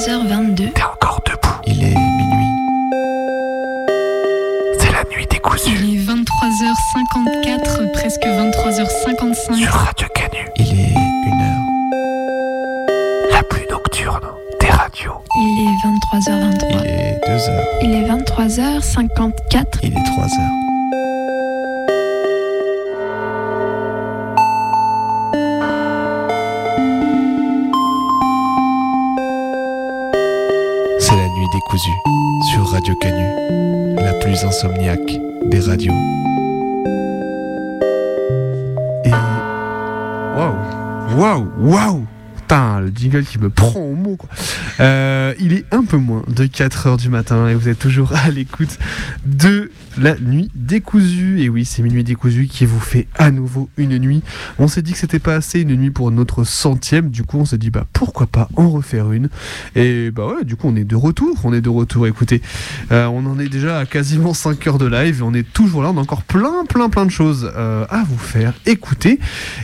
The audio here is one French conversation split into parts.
23h22. T'es encore debout. Il est minuit. C'est la nuit décousue. Il est 23h54, presque 23h55. Sur Radio Canu. Il est 1h. La plus nocturne des radios. Il est 23h23. Il est 2h. Il est 23h54. Il est 3h. décousu sur Radio Canu, la plus insomniaque des radios. Et. Waouh! Waouh! Waouh! Putain, le jingle qui me prend au mot. Quoi. Euh, il est un peu moins de 4h du matin et vous êtes toujours à l'écoute de la nuit décousue. Et oui, c'est Minuit décousu qui vous fait à nouveau une nuit. On s'est dit que c'était pas assez une nuit pour notre centième. Du coup, on s'est dit, bah pourquoi pas en refaire une. Et bah ouais, du coup, on est de retour. On est de retour. Écoutez, euh, on en est déjà à quasiment 5 heures de live on est toujours là. On a encore plein, plein, plein de choses euh, à vous faire écouter.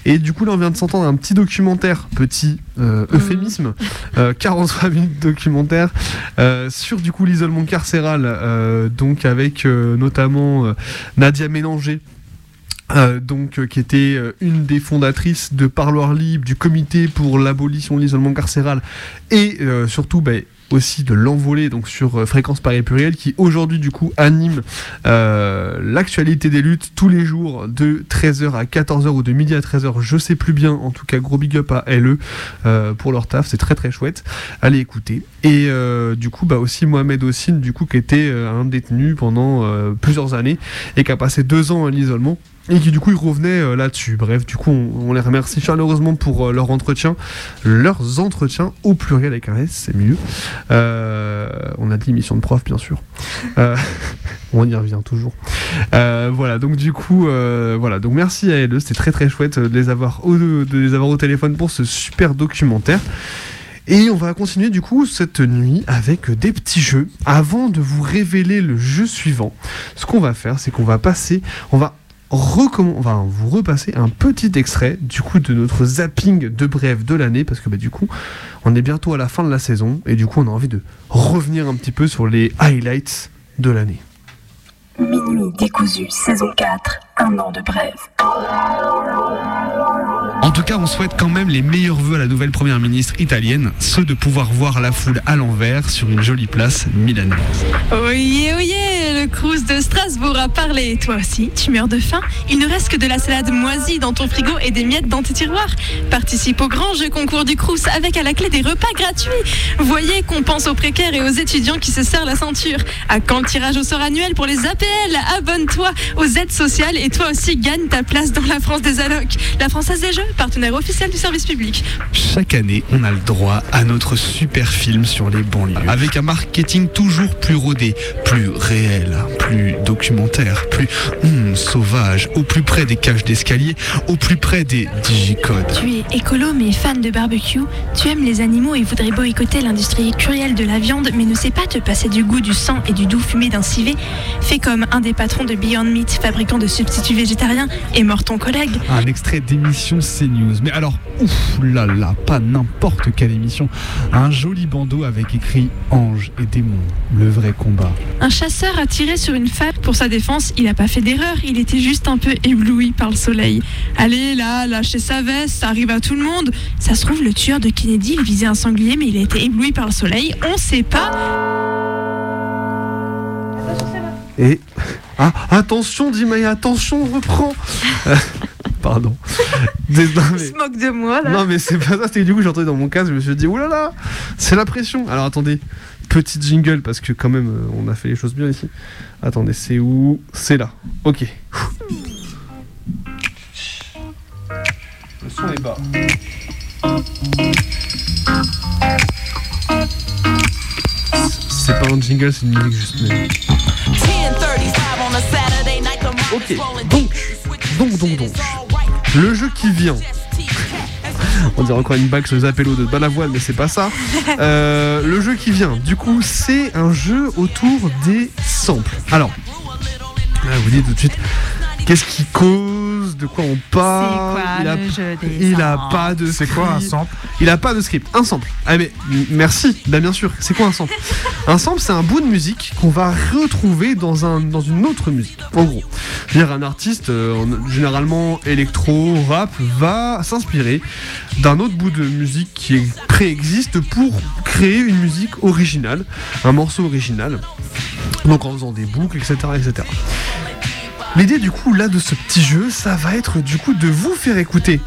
Et du coup, là, on vient de s'entendre un petit documentaire, petit euh, euphémisme, euh, 43 minutes documentaire euh, sur du coup l'isolement carcéral, euh, donc avec euh, notamment euh, Nadia Mélanger. euh, donc euh, qui était euh, une des fondatrices de Parloir Libre, du comité pour l'abolition de l'isolement carcéral et euh, surtout bah, aussi de l'envolée donc sur euh, fréquence Paris Pluriel qui aujourd'hui du coup anime euh, l'actualité des luttes tous les jours de 13h à 14h ou de midi à 13h je sais plus bien. En tout cas gros big up à LE euh, pour leur taf. C'est très très chouette. Allez écouter. Et du coup bah aussi Mohamed Ossine du coup qui était un détenu pendant plusieurs années et qui a passé deux ans à l'isolement et qui du coup ils revenaient euh, là-dessus. Bref, du coup on, les remercie chaleureusement pour euh, leur entretien, leurs entretiens au pluriel avec un S, c'est mieux. Euh, on a dit mission de prof bien sûr. On y revient toujours. Voilà, donc du coup, voilà, donc merci à elle, c'était très très chouette de les avoir au, de les avoir au téléphone pour ce super documentaire. Et on va continuer du coup cette nuit avec des petits jeux. Avant de vous révéler le jeu suivant, ce qu'on va faire, c'est qu'on va passer, on va on va vous repasser un petit extrait du coup de notre zapping de bref de l'année parce que bah, du coup on est bientôt à la fin de la saison et du coup on a envie de revenir un petit peu sur les highlights de l'année. Minuit décousu, saison 4, un an de brève. En tout cas, on souhaite quand même les meilleurs vœux à la nouvelle première ministre italienne, ceux de pouvoir voir la foule à l'envers sur une jolie place milanaise. Oyez, oyez, le Crous de Strasbourg a parlé. Toi aussi, tu meurs de faim Il ne reste que de la salade moisie dans ton frigo et des miettes dans tes tiroirs. Participe au grand jeu concours du Crous avec à la clé des repas gratuits. Voyez qu'on pense aux précaires et aux étudiants qui se serrent la ceinture. À quand le tirage au sort annuel pour les APL Abonne-toi aux aides sociales et toi aussi gagne ta place dans la France des allocs. La Française des Jeux, partenaire officiel du service public. Chaque année, on a le droit à notre super film sur les banlieues. Avec un marketing toujours plus rodé, plus réel, plus documentaire, plus hum, sauvage, au plus près des cages d'escalier, au plus près des digicodes. Tu es écolo mais fan de barbecue. Tu aimes les animaux et voudrais boycotter l'industrie cruelle de la viande mais ne sais pas te passer du goût du sang et du doux fumé d'un civet. Fais comme un des patrons de Beyond Meat, fabricant de substituts végétariens, et mort ton collègue. Un extrait d'émission CNews. Mais alors, ouf là là, pas n'importe quelle émission. Un joli bandeau avec écrit Ange et démon, le vrai combat. Un chasseur a tiré sur une femme. Pour sa défense, il n'a pas fait d'erreur, il était juste un peu ébloui par le soleil. Allez, là, lâchez sa veste, ça arrive à tout le monde. Ça se trouve, le tueur de Kennedy, il visait un sanglier, mais il a été ébloui par le soleil. On sait pas. Et. Ah, attention, Dimaya, attention, reprends Pardon. Il mais- se moque de moi, là. Non mais c'est pas ça, c'est que du coup j'ai entendu dans mon casque, je me suis dit oulala, c'est la pression. Alors attendez, petit jingle parce que quand même euh, on a fait les choses bien ici. Attendez, c'est où? C'est là. Ok. Le son est bas. C'est pas un jingle, c'est une musique juste. mais- Ok, donc, donc, donc, donc, le jeu qui vient. On dirait encore une bague sur les appellos de Balavoine, mais c'est pas ça. Euh, le jeu qui vient, du coup, c'est un jeu autour des samples. Alors, là, vous dites tout de suite, qu'est-ce qui cause de quoi on parle. Quoi il a, le jeu des il a samples pas de C'est quoi un script. sample Il a pas de script. Un sample. Ah mais merci. Bah bien sûr. C'est quoi un sample? Un sample, c'est un bout de musique qu'on va retrouver dans un dans une autre musique. En gros, dire un artiste euh, en- généralement électro, rap va s'inspirer d'un autre bout de musique qui préexiste pour créer une musique originale, un morceau original. Donc en faisant des boucles, etc., etc. L'idée du coup là de ce petit jeu, ça va être du coup de vous faire écouter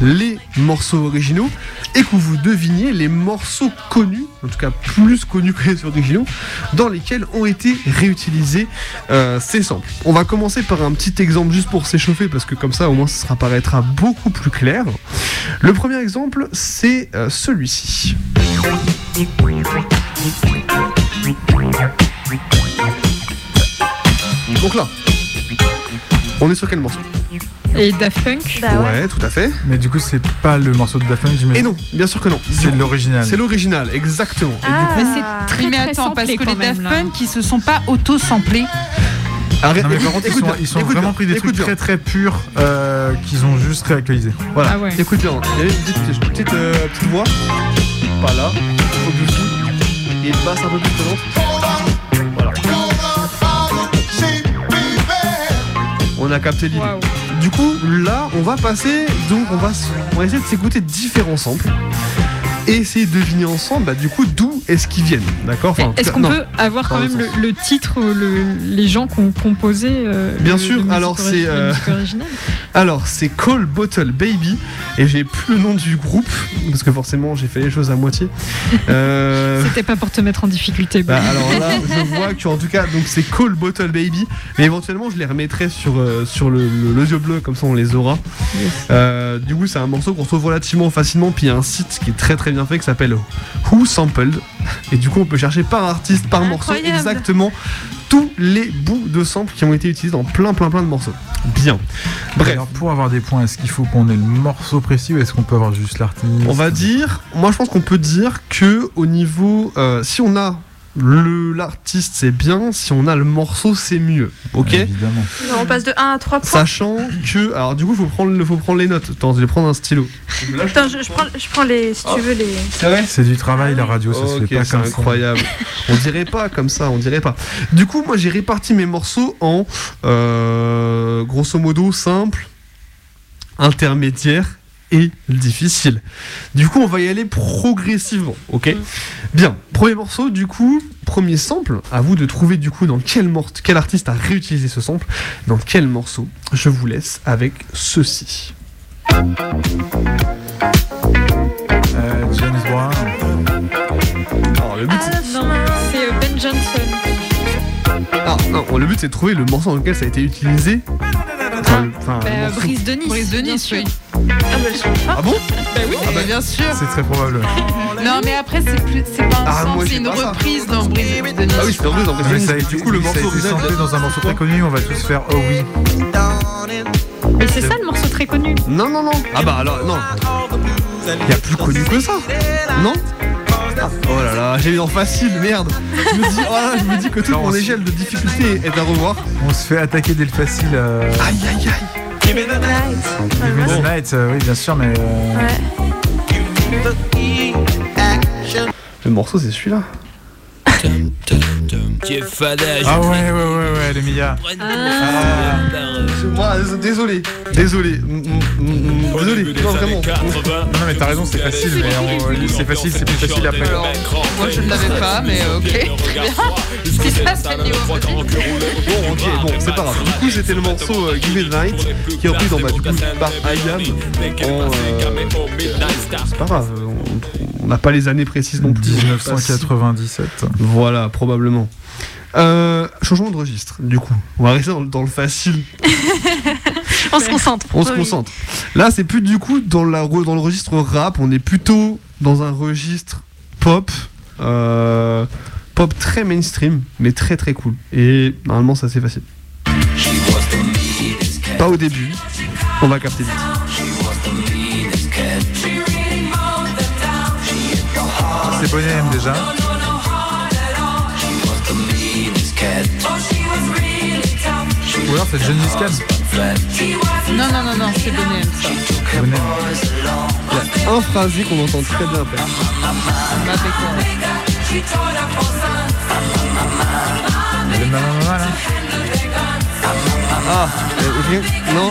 les morceaux originaux et que vous deviniez les morceaux connus, en tout cas plus connus que les originaux, dans lesquels ont été réutilisés euh, ces samples. On va commencer par un petit exemple juste pour s'échauffer parce que comme ça au moins ça sera paraîtra beaucoup plus clair. Le premier exemple c'est euh, celui-ci. Donc là, on est sur quel morceau Et Daft Punk Bah ouais. Ouais, tout à fait. Mais du coup, c'est pas le morceau de Daft Punk, Et j'imagine. non, bien sûr que non. C'est l'original. C'est l'original, exactement. Et du Ah. coup- Mais c'est très mais très attends, parce que les Daft. Punk, ils se sont pas auto-samplés. Arrête, Non mais écoute- par contre ils sont, bien, ils sont écoute vraiment pris des écoute trucs bien. très très purs euh, qu'ils ont juste réactualisés. Voilà, Ah ouais. écoute bien. Il y a une petite, petite, petite, euh, petite voix. Pas là, au-dessous. Et basse un peu plus présente. On a capté l'idée. Du coup, là, on va passer. Donc, on va, on va essayer de s'écouter différents samples. Essayer de deviner ensemble, bah, du coup, d'où est-ce qu'ils viennent. D'accord? Enfin, Est-ce qu'on peut avoir quand même le, titre, le, les gens qui ont composé euh, Bien le- sûr, alors c'est, euh, Alors, c'est Call Bottle Baby, et j'ai plus le nom du groupe, parce que forcément, j'ai fait les choses à moitié. Euh, C'était pas pour te mettre en difficulté. bah, alors là, je vois que en tout cas, donc c'est Call Bottle Baby, mais éventuellement, je les remettrai sur, euh, sur le, le- l'audio bleu, comme ça on les aura. Yes. Du coup, c'est un morceau qu'on trouve relativement facilement, puis il y a un site qui est très très bien fait qui s'appelle Who Sampled, et du coup, on peut chercher par artiste, par morceau, exactement tous les bouts de samples qui ont été utilisés dans plein plein plein de morceaux. Bien. Bref. Alors pour avoir des points, est-ce qu'il faut qu'on ait le morceau précis ou est-ce qu'on peut avoir juste l'artiste? On va dire, moi je pense qu'on peut dire que au niveau, euh, si on a l'artiste c'est bien, si on a le morceau c'est mieux, ok Évidemment. On passe de 1 à 3 points. Sachant que, alors du coup faut prendre, faut prendre les notes. Attends, je vais prendre un stylo. Attends, je, je prends, je prends les, si tu veux, les. C'est vrai C'est du travail la radio, ça se fait pas c'est comme ça. incroyable. on dirait pas comme ça, on dirait pas. Du coup, moi j'ai réparti mes morceaux en euh, grosso modo simple, intermédiaire et difficile. Du coup, on va y aller progressivement, ok Bien, premier morceau, du coup, premier sample. À vous de trouver du coup dans quel morceau, quel artiste a réutilisé ce sample, dans quel morceau. Je vous laisse avec ceci. Euh, James Brown. Alors le but, c'est- non, c'est euh, Ben Johnson. ah, non, le but c'est de trouver le morceau dans lequel ça a été utilisé. Enfin, Bah, morceau- Brice Denis. Brice bien Denis, sûr. oui. Ah, bah. Ah bon? Bah oui, bah bien sûr. C'est très probable. Non, mais après, c'est plus, c'est pas un Ah, moi, c'est j'ai une pas ça. reprise dans Brice Denis. Ah oui, c'était en deux dans Mais ça a été, Du coup, le ça a morceau été original. samplé dans un morceau très connu, on va tous faire Oh oui. Mais c'est ça le morceau très connu. Non, non, non. Ah bah alors, non. Il y a plus connu que ça. Non? Ah, Oh là là, j'ai eu en facile, merde. Je me dis, oh là, je me dis que toute Non, mon échelle de difficulté est à revoir. On se fait attaquer dès le facile. Euh... Aïe aïe aïe. Give me the night, euh, oui bien sûr, mais euh, Ouais. Le morceau, c'est celui-là. ah ouais ouais ouais ouais les Mia. Ah, Moi, désolé. Désolé. Mm, mm, mm, Désolé. Non, vraiment. Non non mais t'as raison c'est facile mais c'est facile c'est plus facile après. Alors, moi, je ne l'avais pas, mais ok, très bien. Si ça, c'est le niveau Bon, ok, bon, c'est pas grave. Du coup, c'était le morceau euh, Give Me the Night qui est repris dans bah, du coup, par IAM. En, euh, c'est pas grave, on- on n'a pas les années précises non plus. 1997. Voilà, probablement. Euh, changement de registre, du coup. On va rester dans, le- dans le facile. On se concentre. On se concentre. Là, c'est plus du coup dans, la, dans le registre rap. On est plutôt dans un registre pop. euh, pop très mainstream, mais très très cool. Et normalement, c'est assez facile. Pas au début. On va capter vite. C'est Bonnet M déjà. Ou alors c'est Gengis Khan. Non, non, non, non, c'est Bonnet M, ça. Bonnet. Il y a un phrasé qu'on entend très bien après. Le mamama là. Ah, euh, ok. non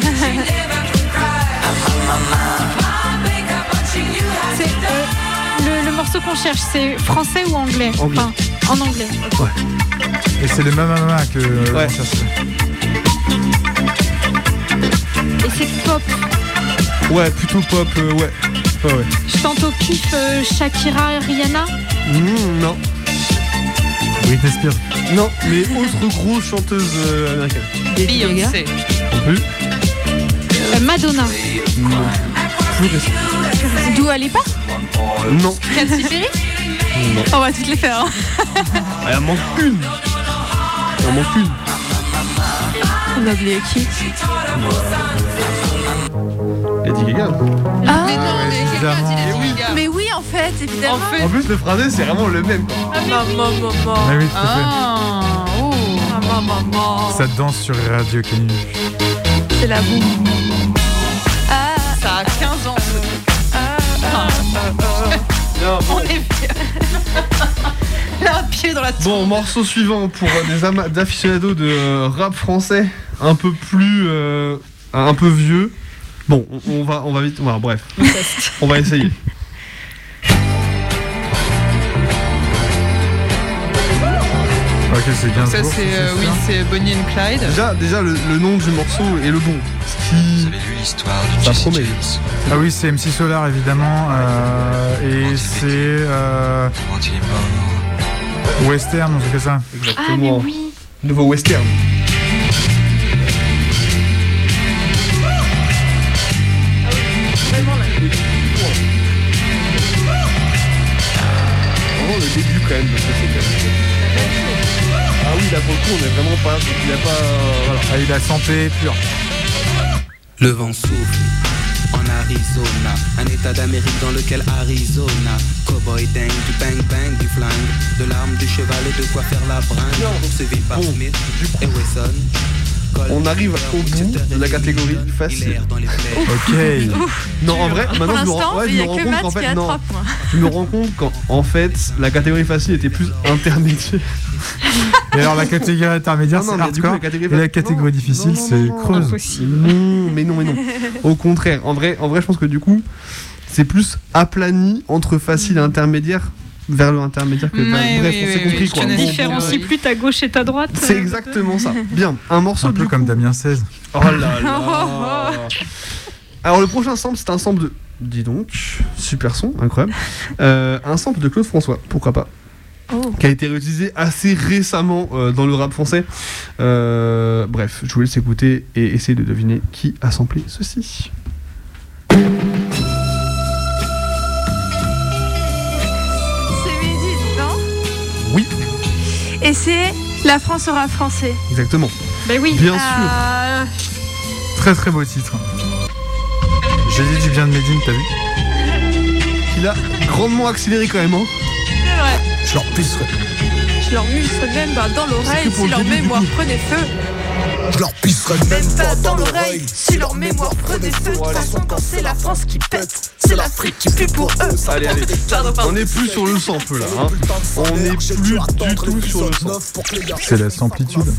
C'est, euh, le, le morceau qu'on cherche, c'est français ou anglais? Anglais. Enfin, en anglais. Et c'est le mamama que. Ouais. on cherche. Et c'est pop. Ouais, plutôt pop, euh, ouais. Ouais, ouais. Je tente au pif euh, Shakira et Rihanna. Mmh, non. Britney Spears. Non, mais autre grosse chanteuse euh, américaine. Beyoncé. Non plus. Euh, Madonna. Non. Plus récent. Dua Lipa. Non. Katy Perry Non. On va toutes les faire. hein. Il en manque une. Il en manque une. On a oublié qui Lady Gaga. Ah Mais non, mais quelqu'un a dit Lady Gaga. Mais oui, en fait, évidemment. En fait. En plus, le phrasé, c'est vraiment le même. Quoi. Maman, maman. Mais oui, tout à fait. Ah, oh. Maman, maman. Ça danse sur Radio Canu. C'est la boum. Ah, Ça a 15 ans. Non, bon. On est vieux. Pied dans la. Bon, morceau suivant pour euh, des d'aficionados de euh, rap français, un peu plus, euh, un peu vieux. Bon, on, on va, on va vite, voilà, bref, on va essayer. Ok, c'est 15 Ça, c'est euh, oui, c'est Bonnie and Clyde. Déjà, déjà le, le nom du morceau est le bon. Ce qui, l'histoire ça promet. Ah oui, c'est MC Solar évidemment. euh, et c'est euh, Western, on fait ça. Ah, mais Exactement. oui. Nouveau western. Vraiment le début quand même de ce que c'est quand même. Ah oui, là pour le coup, on est vraiment pas. Il a pas. Voilà. Ah, il a santé pure. Le vent souffle en Arizona, un état d'Amérique dans lequel Arizona, cowboy dingue, du bang bang, du flingue, de l'arme, du cheval et de quoi faire la bringue, poursuivi par Smith. Et Wesson. On arrive au bout de la catégorie facile. Ok. Non, en vrai, maintenant je me, rends, ouais, je me compte qu'en fait, non, 3 points. je me rends compte qu'en en fait, la catégorie facile était plus intermédiaire. Et alors la catégorie intermédiaire, Non, c'est coup, hardcore. la catégorie Et la catégorie non, difficile, c'est creuse. Non, mais non, mais non. Au contraire, en vrai, en vrai, je pense que du coup, c'est plus aplani entre facile et intermédiaire vers le intermédiaire que Bref, oui, on s'est oui, compris quoi. connais Bon, ce Différencie oui. plus ta gauche et ta droite. C'est exactement ça. Bien, un morceau Un du peu coup- comme Damien 16. Oh là là. Alors le prochain sample, c'est un sample de. Dis donc, super son, incroyable. Euh, un sample de Claude François, pourquoi pas Oh. Qui a été réutilisé assez récemment euh, dans le rap français. Euh, bref, je vous laisse écouter et essayer de deviner qui a samplé ceci. Et c'est La France aura français. exactement. Ben oui. Bien sûr. Euh, Très très beau titre. J'ai dit du bien de Medine, t'as vu? Il a grandement accéléré quand même. Hein. c'est vrai. Je leur pisserai. Je leur mustre même dans l'oreille si le leur mémoire prenait feu. Je leur pisserai Même pas dans l'oreille si leur mémoire prenait feu. De toute façon, quand c'est la France qui pète, c'est l'Afrique qui pue pour eux. Allez, allez. On n'est plus sur le sample là. hein. On n'est plus du tout sur le sample. C'est la samplitude.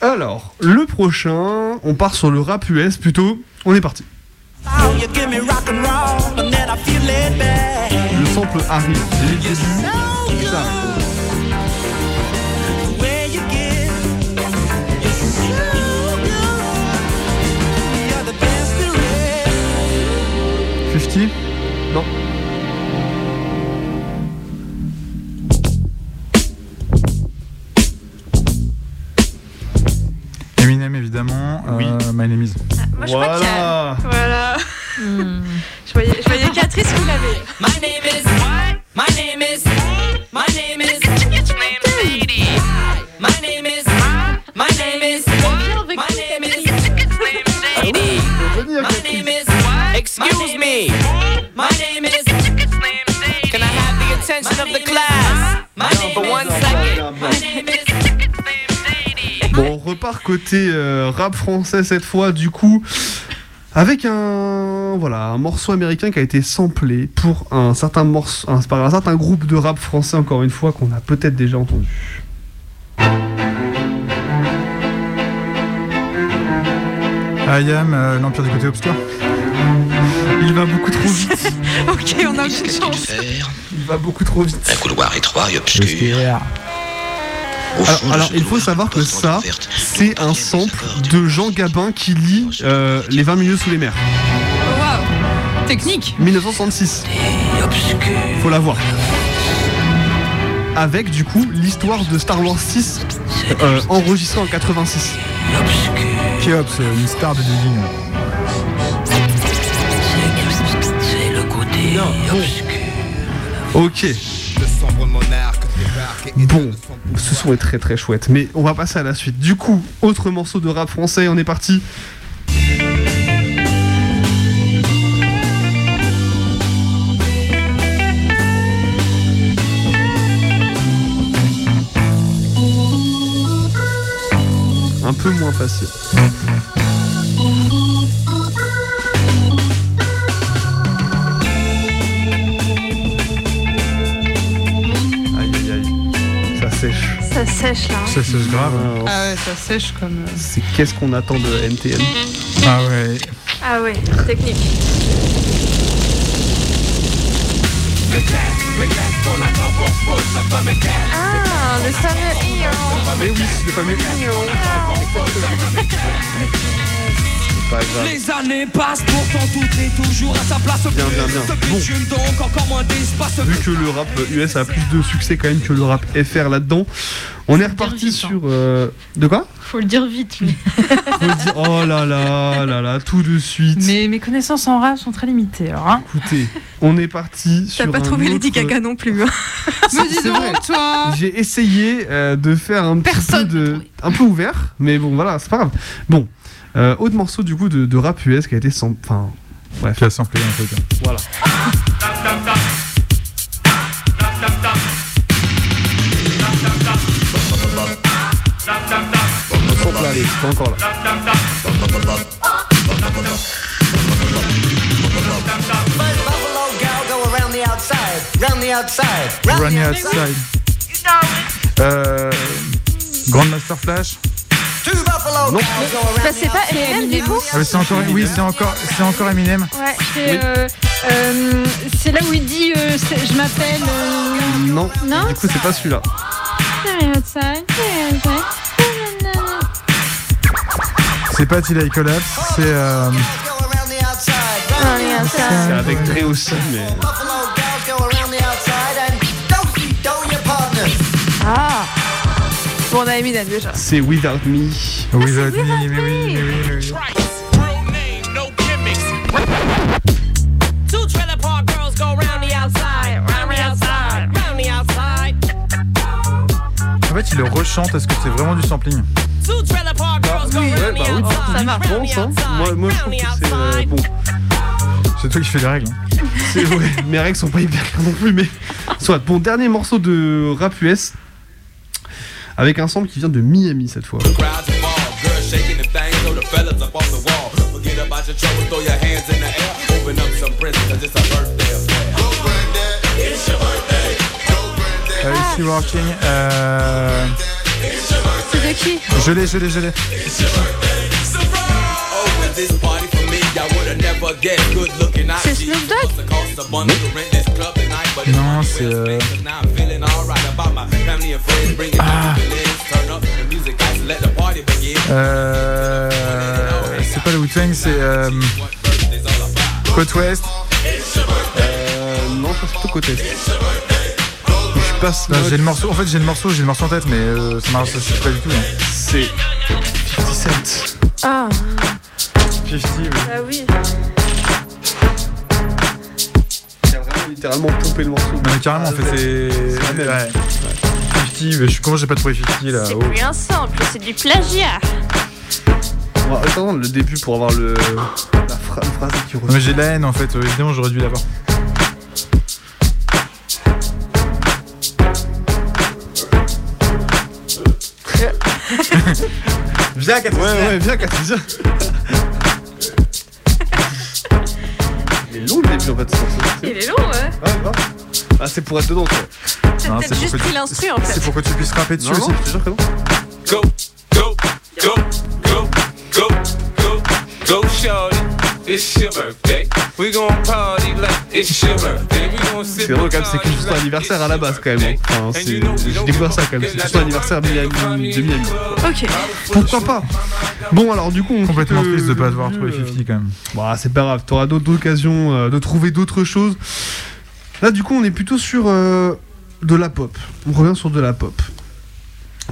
Alors, le prochain, on part sur le rap US plutôt. On est parti. Le sample arrive. Rap français cette fois, du coup, avec un voilà un morceau américain qui a été samplé pour un certain morceau, un- par un certain groupe de rap français encore une fois qu'on a peut-être déjà entendu. I am euh, l'Empire du côté obscur. Il va beaucoup trop vite. ok, on a une chance. Il va beaucoup trop vite. Un couloir étroit et obscur. Alors, il faut savoir que ça, c'est un sample de Jean Gabin qui lit euh, Les 20 milieux sous les mers. Technique. 1966. Faut la voir. Avec du coup l'histoire de Star Wars 6 euh, enregistrée en 86. Kéops, euh, une star de digging. C'est le côté Ok. Bon, ce son est très très chouette, mais on va passer à la suite. Du coup, autre morceau de rap français, on est parti. Un peu moins facile. Ça sèche là. hein. Ça c'est grave. Ah ouais, ça sèche comme. euh, C'est qu'est-ce qu'on attend de NTM Ah ouais. Ah ouais, technique. Ah, le fameux Mais oui, le fameux. C'est pas grave. Les années passent, pourtant tout est toujours à sa place. Bien, bien, bien. Bon. June, donc encore moins d'espace. Vu que le rap US a plus de succès quand même que le rap FR là-dedans, on est reparti vite, sur. euh, De quoi? Faut le dire vite. mais- Faut dire- Oh là là là là, tout de suite. Mais mes connaissances en rap sont très limitées. Alors, hein. Écoutez, on est parti sur. T'as pas trouvé Lady autre- Gaga non plus. hein. Mais dis donc, toi J'ai essayé euh, de faire un petit peu de, un peu ouvert, mais bon voilà, c'est pas grave. Bon, euh, autre morceau du coup de, de rap US qui a été sans, enfin, bref, Qui a samplé un truc. voilà. On sample, allez, c'est pas encore là. Run the outside. Euh, Grandmaster Flash. Non, Bah, c'est pas Eminem du coup Ah, mais c'est encore, oui, c'est encore, c'est encore Eminem. Ouais, c'est euh, euh, c'est là où il dit euh, je m'appelle. euh, non, Non, du coup c'est pas celui-là. C'est pas Till I Collapse, c'est. Euh, C'est avec Dre aussi, mais Ah. Bon, on a Eminem déjà. c'est Without Me. Without Me, mais oui, mais oui, mais oui. En fait, il le rechante, est-ce que c'est vraiment du sampling Ouais, bah the oui, ça outside, Moi, moi je trouve que c'est euh, bon. C'est toi qui fais les règles. hein. C'est mes règles sont pas hyper claires non plus, mais soit. Bon, dernier morceau de rap US avec un sample qui vient de Miami cette fois. Euh, Working euh, C'est de qui Je l'ai, je l'ai, je l'ai. C'est Snoop Dogg? Cost a bundle to rent this club tonight, but it's Non, c'est. euh, Cause now I'm feeling alright about my family and friends. Bring it Ah. to the lens, turn up the music, guys, let the party begin. Euh, c'est pas le Wu-Tang, c'est euh. Côte Ouest. Euh, non, c'est plutôt côté. Je passe. J'ai le morceau. En fait, j'ai le morceau, j'ai le morceau en tête, mais euh, ça suffit pas du tout. hein. C'est 57. Ah, 50, oui. oui. Il a vraiment littéralement pompé le morceau. Non, mais carrément, en fait, c'est. même. Ouais. 50, mais je, comment j'ai pas trouvé 50 là C'est oh. plus un sample, c'est du plagiat. On va attendre le début pour avoir le la, la phrase qui ressort. mais j'ai de la haine en fait, évidemment, j'aurais dû l'avoir. Viens, Cathy. Ouais, ouais, viens, Cathy, est long le début en fait. Il est long, ouais. Ah, c'est pour être dedans, quoi. T'as peut-être c'est juste pris l'instru en fait. C'est pour que tu puisses rapper dessus Non, aussi. non, je te jure que non. Go, go, go, go, go, go, go, shorty. It's your birthday. We gon' party like it's your birthday. We gon' C'est drôle quand même, c'est que juste ton anniversaire à la base quand même. hein. Enfin, c'est... J'ai découvert ça quand même, c'est juste ton anniversaire de Miami. de Miami. Ok. Pourquoi pas? Bon alors du coup on Complètement quitte, triste de euh, pas avoir trouvé euh, 50 quand même. Bah c'est pas grave, t'auras d'autres occasions euh, de trouver d'autres choses. Là du coup on est plutôt sur euh, de la pop. On revient sur de la pop.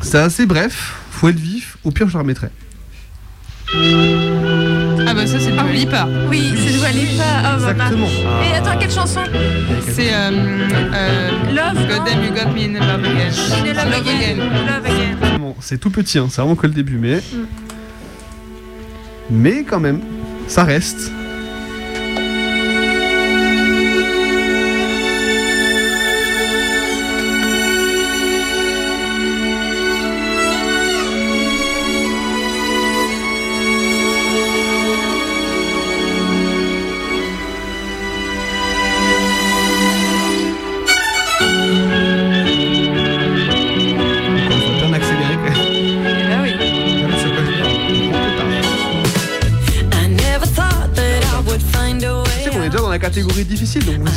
C'est assez bref, faut être vif, au pire je la remettrai. Ah bah ça c'est Dua Lipa. Oui, c'est Dua Lipa. Oh, Exactement. Et attends, quelle chanson C'est euh, euh, Love, God damn you got me in love again. In love again. Love again. Bon, c'est tout petit, hein, c'est vraiment que le début, mais. Mm. Mais quand même, ça reste.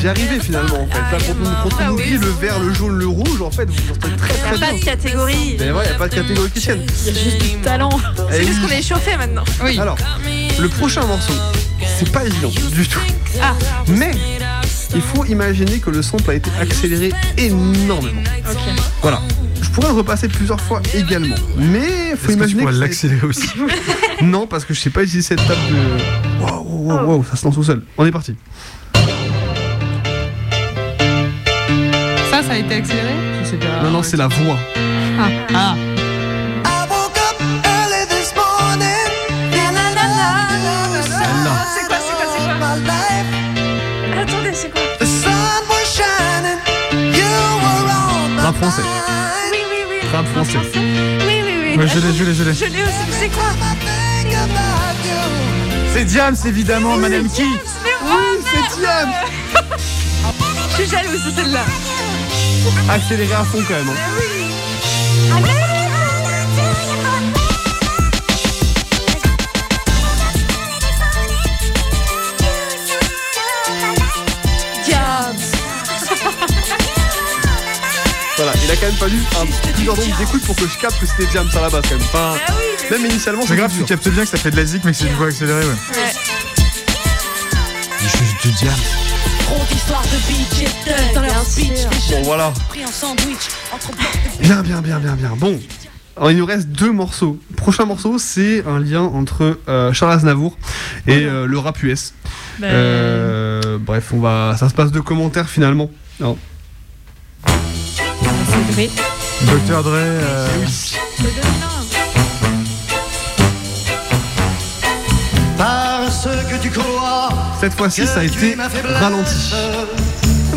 Arrivez finalement en fait. Là, quand on, quand on Ah nous oui. dit le vert, le jaune, le rouge, en fait, vous vous sortez très Il très n'y a pas bien. de catégorie. Mais ouais, il n'y a pas de catégorie qui tienne. Il y a juste du talent. C'est juste qu'on est chauffé maintenant. Oui. Alors, le prochain morceau, c'est pas évident du tout. Ah, Mais il faut imaginer que le sample a été accéléré énormément. ok. Voilà. Je pourrais le repasser plusieurs fois également. Mais faut que tu imaginer pourrais que l'accélérer aussi Non, parce que je sais pas utiliser cette table de. Waouh, waouh, waouh, ça se lance tout seul. On est parti. Ça, ça a été accéléré Je sais pas. Non, non, c'est la voix. Ah. ah. C'est quoi, c'est quoi, c'est quoi Attendez, c'est quoi Rap français. Oui, oui, oui. Rap français. Oui, oui, oui. Ouais, je l'ai, je l'ai, je l'ai. Je l'ai aussi. C'est quoi C'est Diams évidemment, Madame Qui Oui, c'est Diane Je suis jalouse de celle-là. Accéléré à fond quand même. hein. Voilà, il a quand même fallu un plusieurs nombres d'écoutes pour que je capte que c'était Diams à la base quand même. Enfin, Ah oui, même initialement, C'est grave, tu captes bien que ça fait de la zik, mais que c'est une voix accélérée, ouais. Ouais. Je suis Bon, voilà. Bien, bien, bien, bien, bien. Bon, alors, il nous reste deux morceaux. Prochain morceau, c'est un lien entre euh, Charles Aznavour et euh, le rap US. Ben, Euh, bref, on va, ça se passe de commentaires finalement. Non. C'est. Dr. Dre. euh, Parce que tu crois. Cette fois-ci, ça a été ralenti.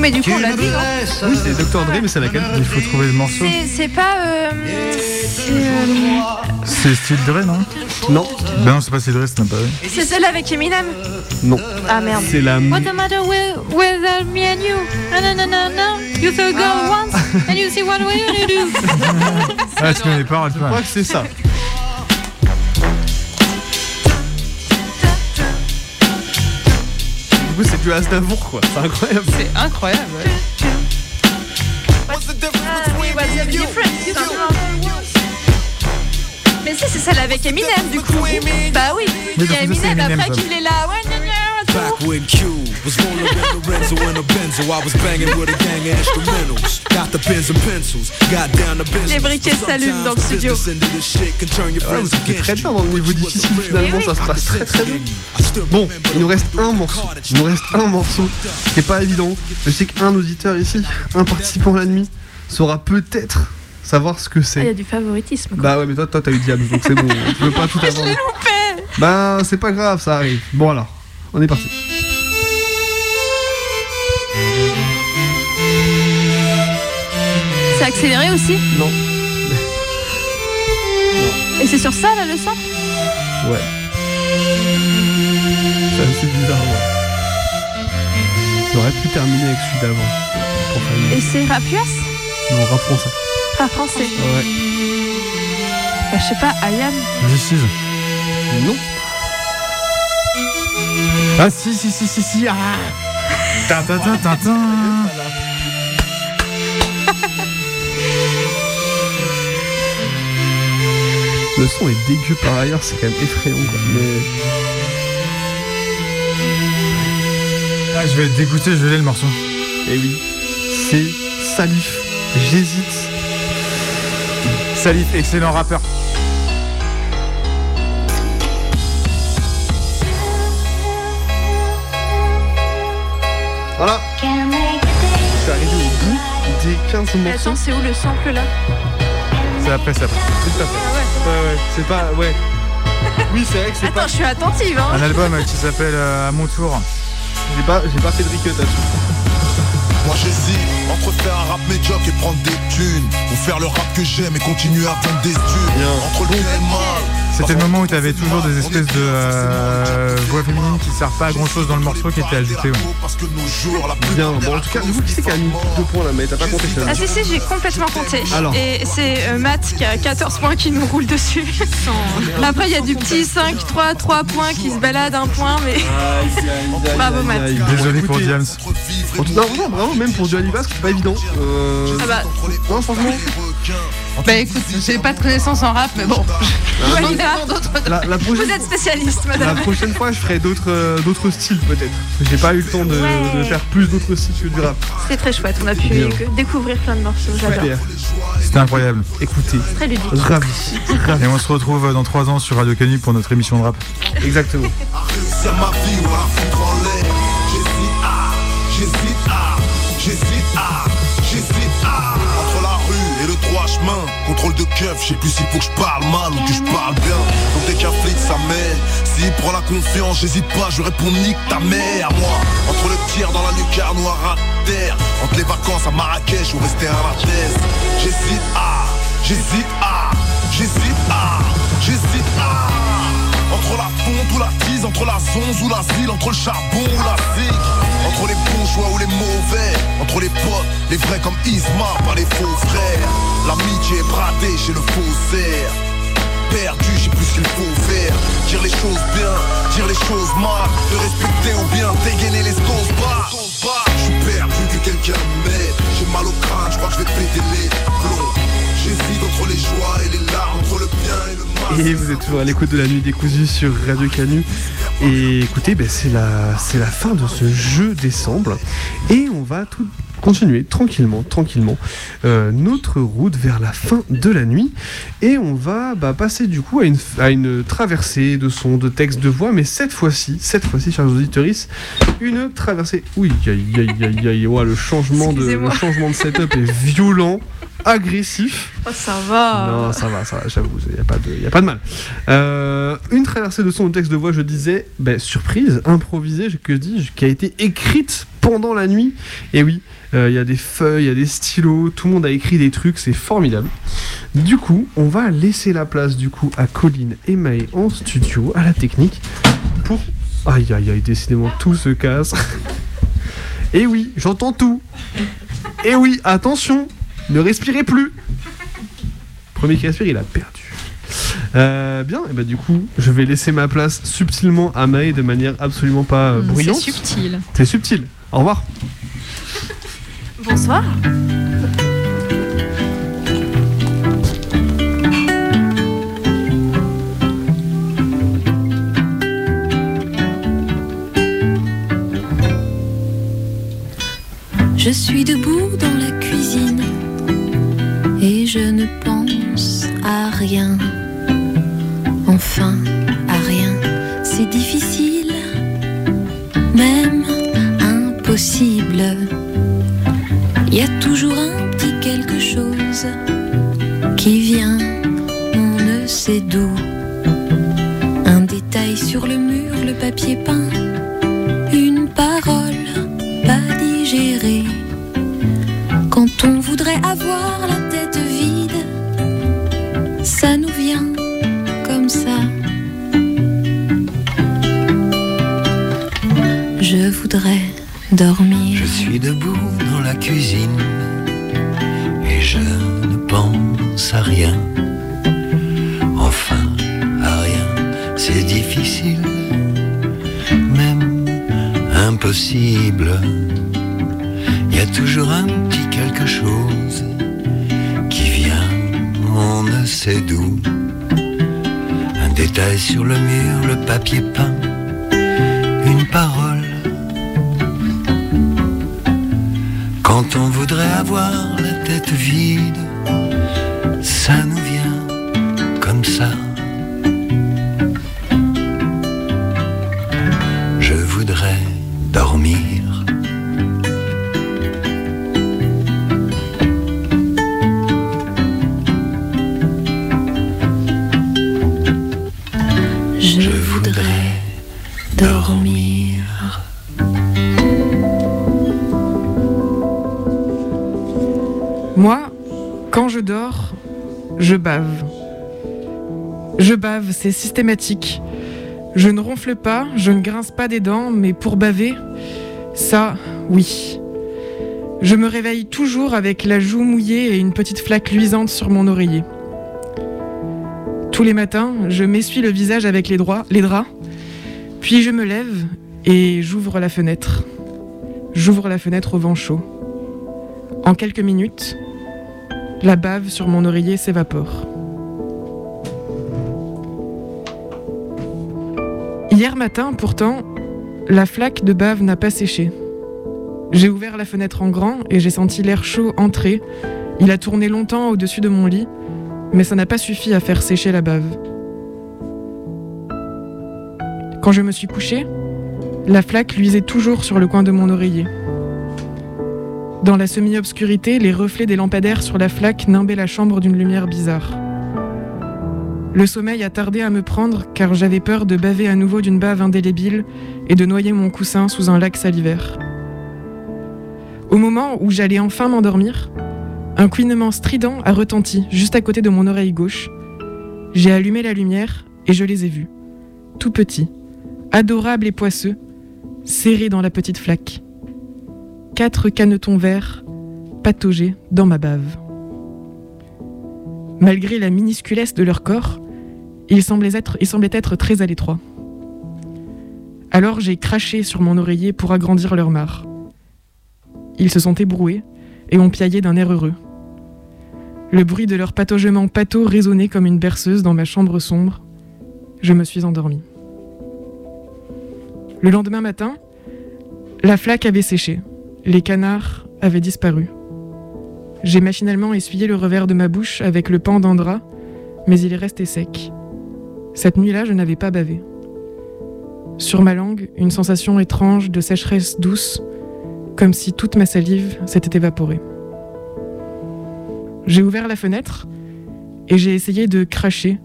Mais du coup, on l'a dit, non Oui, c'est Dr. Dre, mais c'est laquelle Il faut trouver le morceau. C'est- pas. euh, c'est, euh, Style Dre, non Non, Ben non, c'est pas Style Dre, c'est pas vrai. C'est celle avec Eminem non. Ah merde. C'est la. What the matter with, with uh, me and you? No, no, no, no. You saw a girl once and you see what we gonna do. Ah, tu connais pas, Je crois que c'est ça. Coup, c'est du Aznavour, quoi. C'est incroyable. C'est incroyable. ouais. Mais si, c'est celle avec Eminem, du coup. Bah oui. Il y a Eminem Eminem, après qu'il est là. Ouais, gna, gna, tout. Back when Q was rolling with Lorenzo and a Benzo, I was banging with a gang of instrumentals. Got the pens and pencils, got down the business. Les briquets s'allument dans le studio. Ouais, êtes against très you. bien dans le niveau difficile finalement, ça se passe très très bien. Bon, il nous reste un morceau. Il nous reste un morceau qui est pas évident. Je sais qu'un auditeur ici, un participant la nuit, saura peut-être savoir ce que Ah, il y a c'est. du favoritisme. quoi. Bah ouais, mais toi, toi, t'as eu Diams, donc c'est bon. Tu veux pas tout Je avoir. l'ai loupé. Bah, c'est pas grave, ça arrive. Bon alors, on est parti. C'est accéléré aussi Non. Non. Et c'est sur ça, là, le sample Ouais. C'est assez bizarre, ouais. J'aurais pu terminer avec celui d'avant. Et c'est rap US Non, rap français. Rap français Ouais. Bah, je sais pas, Ayam This is. Non. Ah si, si, si, si, si. Ah Tintin, tintin, tintin. Le son est dégueu par ailleurs, c'est quand même effrayant quoi. Mais Ah, je vais être dégoûté, je l'ai le morceau. Eh oui, c'est Salif. J'hésite. Salif, excellent rappeur. Voilà. Je suis arrivé au bout des 15 morceaux. Attends, c'est où le sample là? Après, c'est après. Juste après. Ouais, ouais, c'est pas. Ouais. Oui, c'est vrai que c'est Attends, pas. je suis attentive, hein Un album qui s'appelle euh, À mon tour. J'ai pas, j'ai pas fait de là-dessus. Moi j'hésite entre faire un rap médiocre et prendre des thunes Ou faire le rap que j'aime et continuer à vendre des thunes Entre le bien et le mal C'était le moment où t'avais toujours des espèces de euh, voix féminines qui servent pas à grand chose dans le morceau qui étaient ajoutées. Ouais. Bien, bon, en tout cas, coup, qui c'est qui a mis deux points là, mais t'as pas compté ça Ah si si j'ai complètement compté Alors. Et c'est euh, Matt qui a 14 points qui nous roule dessus Après il y a du petit 5, 3, 3 points qui se balade un point mais Bravo Matt Désolé pour tout- Non, vraiment, bravo, même pour du Alibas, c'est pas évident. Euh... Ah bah Non, franchement, Bah écoute, j'ai pas de connaissances en rap, mais bon. La, la prochaine, Vous êtes spécialiste la madame prochaine fois, je ferai d'autres euh, d'autres styles peut-être. J'ai pas eu le temps de, Ouais. de faire plus d'autres styles que du rap. C'est très chouette, on a pu Bien. découvrir plein de morceaux, j'adore. C'était incroyable. Écoutez, Très ludique ravi. Et on se retrouve dans 3 ans sur Radio Canu pour notre émission de rap. Exactement. la J'hésite à, j'hésite à, j'hésite à, j'hésite à Contrôle de keuf, je sais plus s'il faut que je parle mal ou que je parle bien. Donc dès qu'un flic ça m'aide S'il prend la confiance, j'hésite pas, je réponds nique ta mère. Moi, entre le tir dans la lucarne ou à terre. Entre les vacances à Marrakech ou rester à la thèse. J'hésite à, j'hésite à, j'hésite à, j'hésite à. Entre la fonte ou la tise, entre la zonze ou l'asile, entre le charbon ou la zig Entre les bons choix ou les mauvais. Entre les potes, les vrais comme Isma, pas les faux frères. L'amitié est bradée chez le faussaire. Perdu, j'ai plus qu'il faut faire. Dire les choses bien, dire les choses mal. Te respecter ou bien dégainer les stoses bas. Je suis perdu que quelqu'un m'aide. J'ai mal au crâne, je crois que je vais péter les plombs Entre les joies et les larmes Entre le bien et le mal Et vous êtes toujours à l'écoute de la nuit décousue sur Radio Canu. Et écoutez, ben, c'est la, c'est la fin de ce jeu décembre. Et on va tout continuer tranquillement, tranquillement, euh, notre route vers la fin de la nuit. Et on va bah, passer du coup à une, à une traversée de sons, de textes, de voix. Mais cette fois-ci, cette fois-ci, chers auditeurs, une traversée. Oui, aïe, aïe, aïe, ouah, le changement de, le changement de setup est violent, agressif. Oh ça va Non, ça va, ça va, j'avoue, il n'y a, pas de- y a pas de mal. Euh, une traversée de son de texte de voix, je disais, ben, surprise, improvisée, que dis-je, qui a été écrite pendant la nuit. Et oui, il y a des feuilles, il y a des stylos, tout le monde a écrit des trucs, c'est formidable. Du coup, on va laisser la place du coup à Colline et Maë en studio, à la technique, pour... Aïe aïe aïe, décidément, tout se casse. Et oui, j'entends tout. Et oui, attention, ne respirez plus. Premier qui respire, il a perdu. Euh, bien, et bah du coup, je vais laisser ma place subtilement à Maë de manière absolument pas euh, bruyante. C'est subtil. C'est subtil. Au revoir. Bonsoir Je suis debout dans la cuisine et je ne pense à rien. Enfin, à rien. C'est difficile, même il y a toujours un petit quelque chose qui vient, on ne sait d'où. Un détail sur le mur, le papier peint, une parole pas digérée. Quand on voudrait avoir la tête vide, ça nous vient comme ça. Je voudrais dormir. Je suis debout dans la cuisine et je ne pense à rien. Enfin, à rien, c'est difficile, même impossible. Il y a toujours un petit quelque chose qui vient, on ne sait d'où. Un détail sur le mur, le papier peint, Quand on voudrait avoir la tête vide, ça nous vient je bave. Je bave, c'est systématique. Je ne ronfle pas, je ne grince pas des dents, mais pour baver, ça, oui. Je me réveille toujours avec la joue mouillée et une petite flaque luisante sur mon oreiller. Tous les matins, je m'essuie le visage avec les, draps, puis je me lève et j'ouvre la fenêtre. J'ouvre la fenêtre au vent chaud. En quelques minutes, la bave sur mon oreiller s'évapore. Hier matin, pourtant, la flaque de bave n'a pas séché. J'ai ouvert la fenêtre en grand et j'ai senti l'air chaud entrer. Il a tourné longtemps au-dessus de mon lit, mais ça n'a pas suffi à faire sécher la bave. Quand je me suis couchée, la flaque luisait toujours sur le coin de mon oreiller. Dans la semi-obscurité, les reflets des lampadaires sur la flaque nimbaient la chambre d'une lumière bizarre. Le sommeil a tardé à me prendre car j'avais peur de baver à nouveau d'une bave indélébile et de noyer mon coussin sous un lac salivaire. Au moment où j'allais enfin m'endormir, un couinement strident a retenti juste à côté de mon oreille gauche. J'ai allumé la lumière et je les ai vus, tout petits, adorables et poisseux, serrés dans la petite flaque. Quatre canetons verts pataugés dans ma bave. Malgré la minusculesse de leur corps, ils semblaient être, très à l'étroit. Alors j'ai craché sur mon oreiller pour agrandir leur mare. Ils se sont ébroués et ont piaillé d'un air heureux. Le bruit de leur pataugement pâteau résonnait comme une berceuse dans ma chambre sombre. Je me suis endormie. Le lendemain matin, la flaque avait séché. Les canards avaient disparu. J'ai machinalement essuyé le revers de ma bouche avec le pan d'un mais il est resté sec. Cette nuit-là, je n'avais pas bavé. Sur ma langue, une sensation étrange de sécheresse douce, comme si toute ma salive s'était évaporée. J'ai ouvert la fenêtre et j'ai essayé de cracher,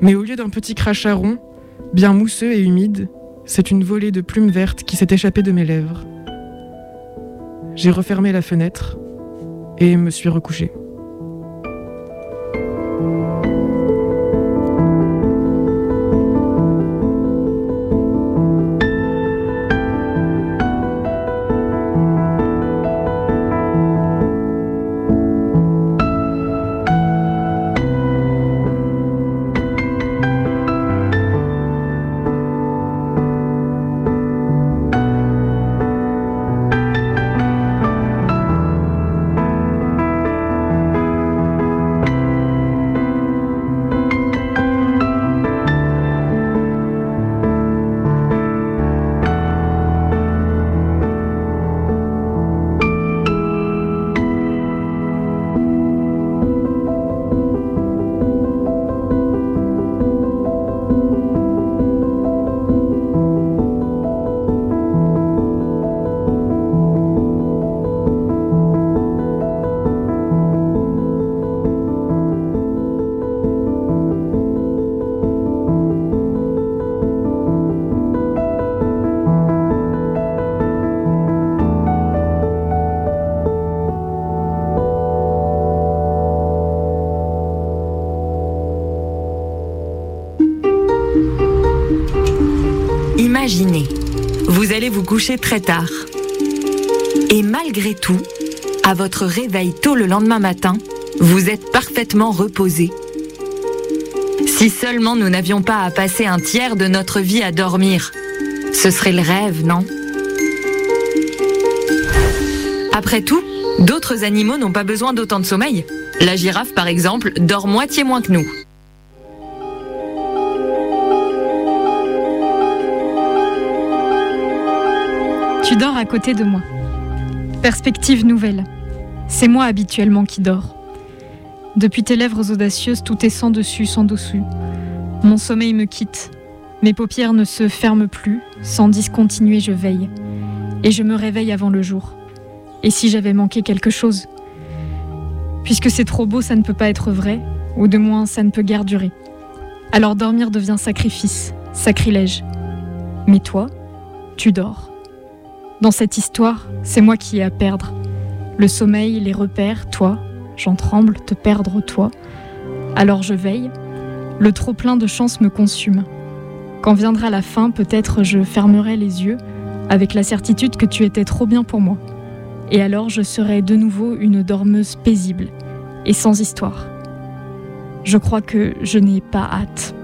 mais au lieu d'un petit crachat rond, bien mousseux et humide, c'est une volée de plumes vertes qui s'est échappée de mes lèvres. J'ai refermé la fenêtre et me suis recouché. Très tard. Et malgré tout, à votre réveil tôt le lendemain matin, vous êtes parfaitement reposé. Si seulement nous n'avions pas à passer un tiers de notre vie à dormir, ce serait le rêve, non? Après tout, d'autres animaux n'ont pas besoin d'autant de sommeil. La girafe, par exemple, dort moitié moins que nous. À côté de moi. Perspective nouvelle. C'est moi habituellement qui dors. Depuis tes lèvres audacieuses, tout est sans dessus, sans dessous. Mon sommeil me quitte. Mes paupières ne se ferment plus. Sans discontinuer, je veille. Et je me réveille avant le jour. Et si j'avais manqué quelque chose? Puisque c'est trop beau, ça ne peut pas être vrai, ou de moins, ça ne peut guère durer. Alors dormir devient sacrifice, sacrilège. Mais toi, tu dors. Dans cette histoire, c'est moi qui ai à perdre. Le sommeil, les repères, toi, j'en tremble, te perdre toi. Alors je veille. Le trop-plein de chance me consume. Quand viendra la fin, peut-être je fermerai les yeux avec la certitude que tu étais trop bien pour moi. Et alors je serai de nouveau une dormeuse paisible et sans histoire. Je crois que je n'ai pas hâte.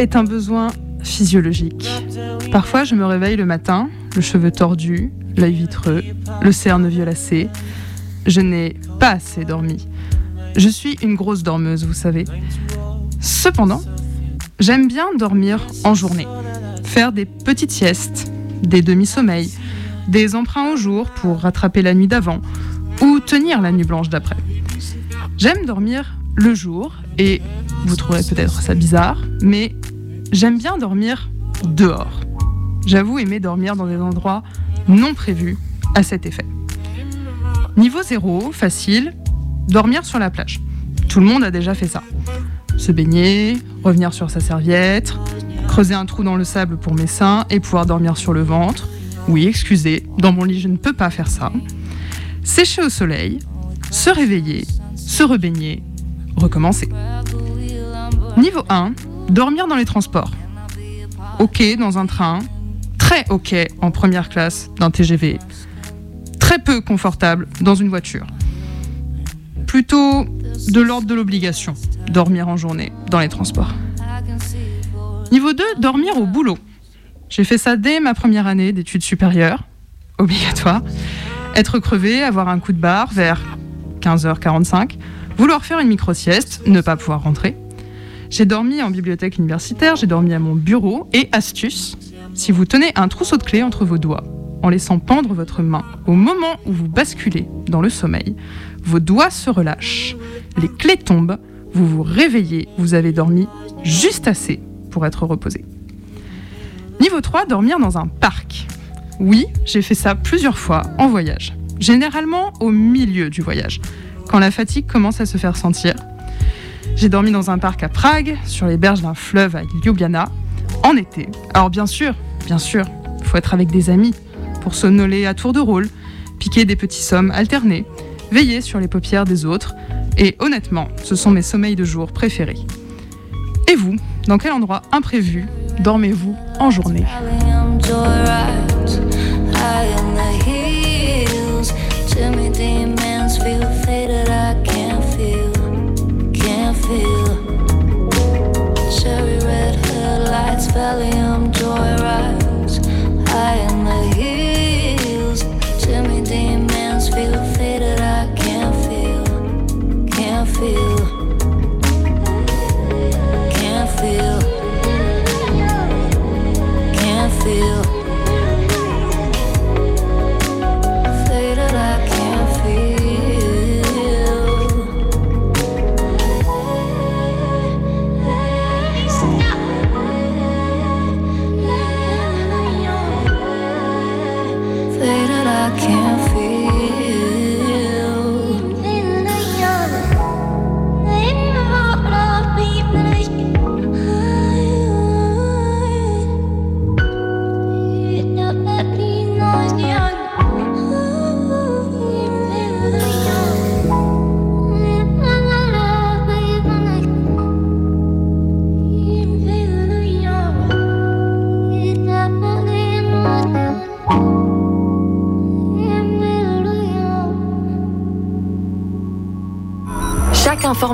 Est un besoin physiologique. Parfois, je me réveille le matin, le cheveu tordu, l'œil vitreux, le cerne violacé. Je n'ai pas assez dormi. Je suis une grosse dormeuse, vous savez. Cependant, j'aime bien dormir en journée. Faire des petites siestes, des demi-sommeils, des emprunts au jour pour rattraper la nuit d'avant ou tenir la nuit blanche d'après. J'aime dormir le jour et vous trouverez peut-être ça bizarre, mais j'aime bien dormir dehors. J'avoue aimer dormir dans des endroits non prévus à cet effet. Niveau zéro, facile, dormir sur la plage. Tout le monde a déjà fait ça. Se baigner, revenir sur sa serviette, creuser un trou dans le sable pour mes seins et pouvoir dormir sur le ventre. Oui, excusez, dans mon lit je ne peux pas faire ça. Sécher au soleil, se réveiller, se rebaigner, recommencer. Niveau 1, dormir dans les transports. Ok dans un train, très ok en première classe d'un TGV, très peu confortable dans une voiture. Plutôt de l'ordre de l'obligation, dormir en journée dans les transports. Niveau 2, dormir au boulot. J'ai fait ça dès ma première année d'études supérieures, obligatoire. Être crevé, avoir un coup de barre vers 15h45, vouloir faire une micro-sieste, ne pas pouvoir rentrer. J'ai dormi en bibliothèque universitaire, j'ai dormi à mon bureau et astuce, si vous tenez un trousseau de clés entre vos doigts, en laissant pendre votre main au moment où vous basculez dans le sommeil, vos doigts se relâchent, les clés tombent, vous vous réveillez, vous avez dormi juste assez pour être reposé. Niveau 3, dormir dans un parc. Oui, j'ai fait ça plusieurs fois en voyage, généralement au milieu du voyage, quand la fatigue commence à se faire sentir. J'ai dormi dans un parc à Prague, sur les berges d'un fleuve à Ljubljana, en été. Alors bien sûr, bien sûr, il faut être avec des amis pour somnoler à tour de rôle, piquer des petits sommes alternés, veiller sur les paupières des autres, et honnêtement, ce sont mes sommeils de jour préférés. Et vous, dans quel endroit imprévu dormez-vous en journée?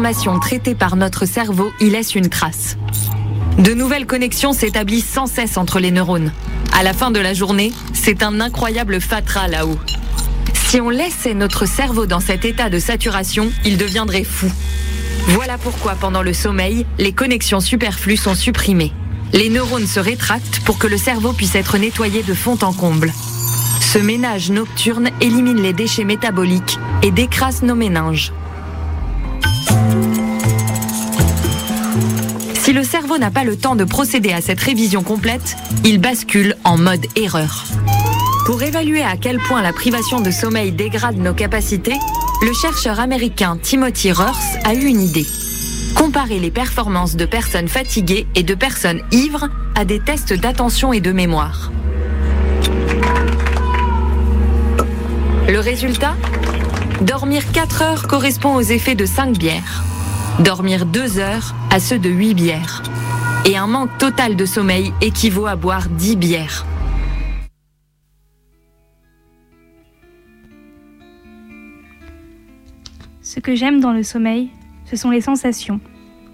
Informations traitées par notre cerveau y laissent une trace. De nouvelles connexions s'établissent sans cesse entre les neurones. À la fin de la journée, c'est un incroyable fatras là-haut. Si on laissait notre cerveau dans cet état de saturation, il deviendrait fou. Voilà pourquoi pendant le sommeil, les connexions superflues sont supprimées. Les neurones se rétractent pour que le cerveau puisse être nettoyé de fond en comble. Ce ménage nocturne élimine les déchets métaboliques et décrasse nos méninges. Si le cerveau n'a pas le temps de procéder à cette révision complète, il bascule en mode erreur. Pour évaluer à quel point la privation de sommeil dégrade nos capacités, le chercheur américain Timothy Roers a eu une idée. Comparer les performances de personnes fatiguées et de personnes ivres à des tests d'attention et de mémoire. Le résultat? Dormir 4 heures correspond aux effets de 5 bières. Dormir 2 heures à ceux de 8 bières. Et un manque total de sommeil équivaut à boire 10 bières. Ce que j'aime dans le sommeil, ce sont les sensations,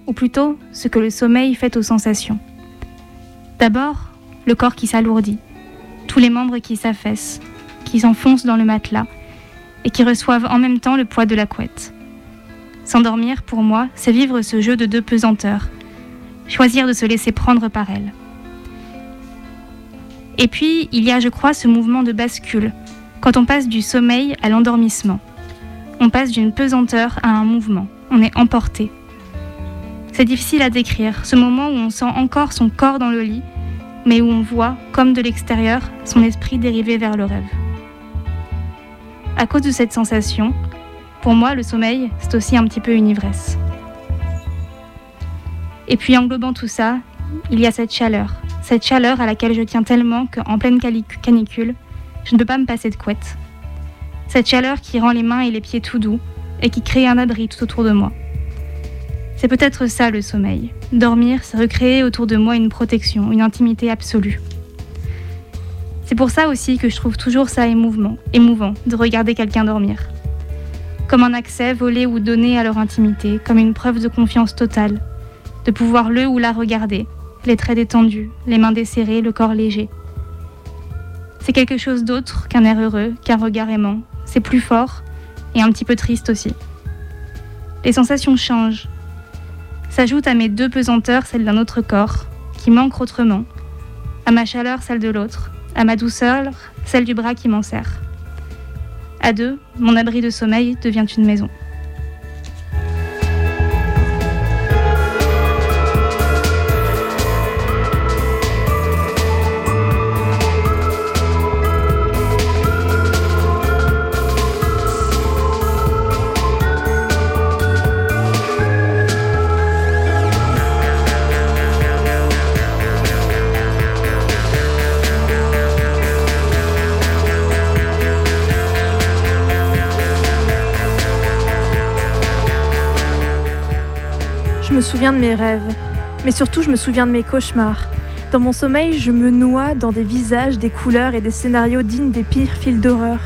ou plutôt ce que le sommeil fait aux sensations. D'abord, le corps qui s'alourdit, tous les membres qui s'affaissent, qui s'enfoncent dans le matelas et qui reçoivent en même temps le poids de la couette. S'endormir, pour moi, c'est vivre ce jeu de deux pesanteurs, choisir de se laisser prendre par elle. Et puis, il y a, je crois, ce mouvement de bascule, quand on passe du sommeil à l'endormissement. On passe d'une pesanteur à un mouvement, on est emporté. C'est difficile à décrire, ce moment où on sent encore son corps dans le lit, mais où on voit, comme de l'extérieur, son esprit dériver vers le rêve. À cause de cette sensation, pour moi, le sommeil, c'est aussi un petit peu une ivresse. Et puis, englobant tout ça, il y a cette chaleur. Cette chaleur à laquelle je tiens tellement qu'en pleine canicule, je ne peux pas me passer de couette. Cette chaleur qui rend les mains et les pieds tout doux et qui crée un abri tout autour de moi. C'est peut-être ça le sommeil. Dormir, c'est recréer autour de moi une protection, une intimité absolue. C'est pour ça aussi que je trouve toujours ça émouvant, émouvant de regarder quelqu'un dormir. Comme un accès volé ou donné à leur intimité, comme une preuve de confiance totale, de pouvoir le ou la regarder, les traits détendus, les mains desserrées, le corps léger. C'est quelque chose d'autre qu'un air heureux, qu'un regard aimant. C'est plus fort et un petit peu triste aussi. Les sensations changent. S'ajoute à mes deux pesanteurs celle d'un autre corps, qui manque autrement, à ma chaleur celle de l'autre, à ma douceur celle du bras qui m'en serre. À deux, mon abri de sommeil devient une maison. Souviens de mes rêves, mais surtout je me souviens de mes cauchemars. Dans mon sommeil, je me noie dans des visages, des couleurs et des scénarios dignes des pires films d'horreur.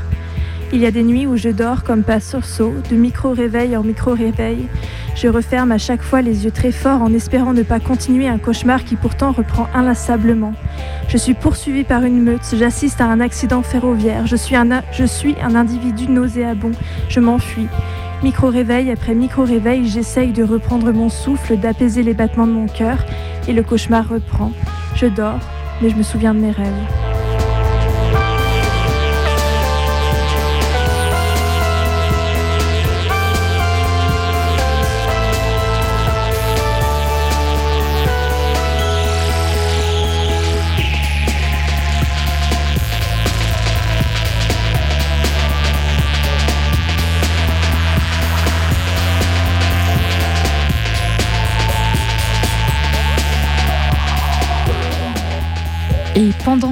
Il y a des nuits où je dors comme pas sursaut, de micro-réveil en micro-réveil. Je referme à chaque fois les yeux très forts en espérant ne pas continuer un cauchemar qui pourtant reprend inlassablement. Je suis poursuivi par une meute, j'assiste à un accident ferroviaire, je je suis un individu nauséabond, je m'enfuis. Micro-réveil après micro-réveil, j'essaye de reprendre mon souffle, d'apaiser les battements de mon cœur, et le cauchemar reprend. Je dors, mais je me souviens de mes rêves.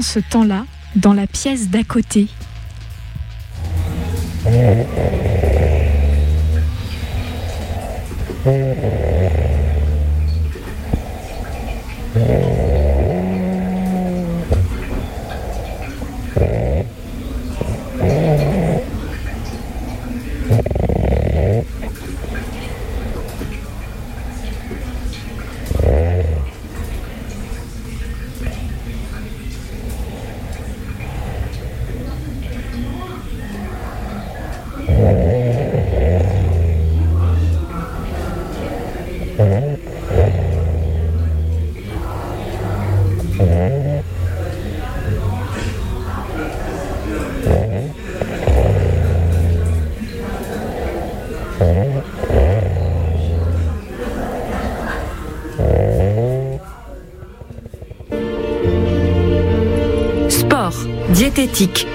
ce temps-là dans la pièce d'à côté.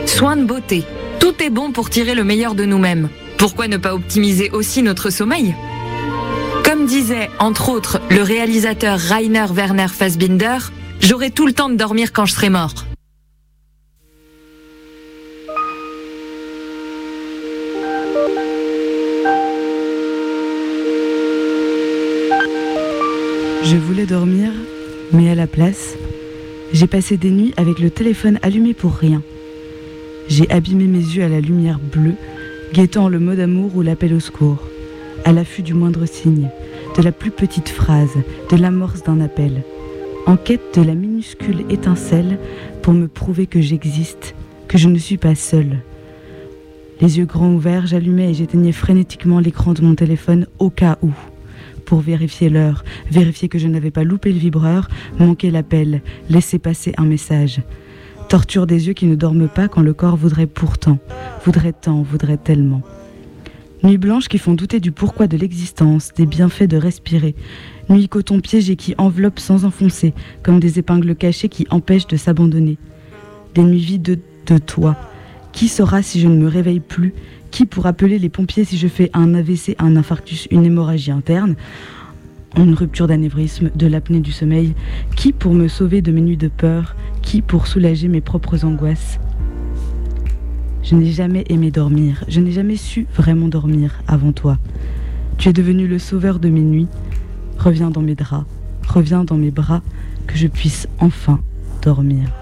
Soins de beauté. Tout est bon pour tirer le meilleur de nous-mêmes. Pourquoi ne pas optimiser aussi notre sommeil? Comme disait, entre autres, le réalisateur Rainer Werner Fassbinder, j'aurai tout le temps de dormir quand je serai mort. Je voulais dormir, mais à la place, j'ai passé des nuits avec le téléphone allumé pour rien. J'ai abîmé mes yeux à la lumière bleue, guettant le mot d'amour ou l'appel au secours, à l'affût du moindre signe, de la plus petite phrase, de l'amorce d'un appel, en quête de la minuscule étincelle pour me prouver que j'existe, que je ne suis pas seule. Les yeux grands ouverts, j'allumais et j'éteignais frénétiquement l'écran de mon téléphone au cas où pour vérifier l'heure, vérifier que je n'avais pas loupé le vibreur, manqué l'appel, laisser passer un message. Torture des yeux qui ne dorment pas quand le corps voudrait pourtant, voudrait tant, voudrait tellement. Nuits blanches qui font douter du pourquoi de l'existence, des bienfaits de respirer. Nuits coton piégées qui enveloppent sans enfoncer, comme des épingles cachées qui empêchent de s'abandonner. Des nuits vides de, de toi. Qui saura si je ne me réveille plus? Qui pour appeler les pompiers si je fais un AVC, un infarctus, une hémorragie interne? Une rupture d'anévrisme, de l'apnée du sommeil Qui pour me sauver de mes nuits de peur? Qui pour soulager mes propres angoisses? Je n'ai jamais aimé dormir, je n'ai jamais su vraiment dormir avant toi. Tu es devenu le sauveur de mes nuits. Reviens dans mes draps, reviens dans mes bras, que je puisse enfin dormir.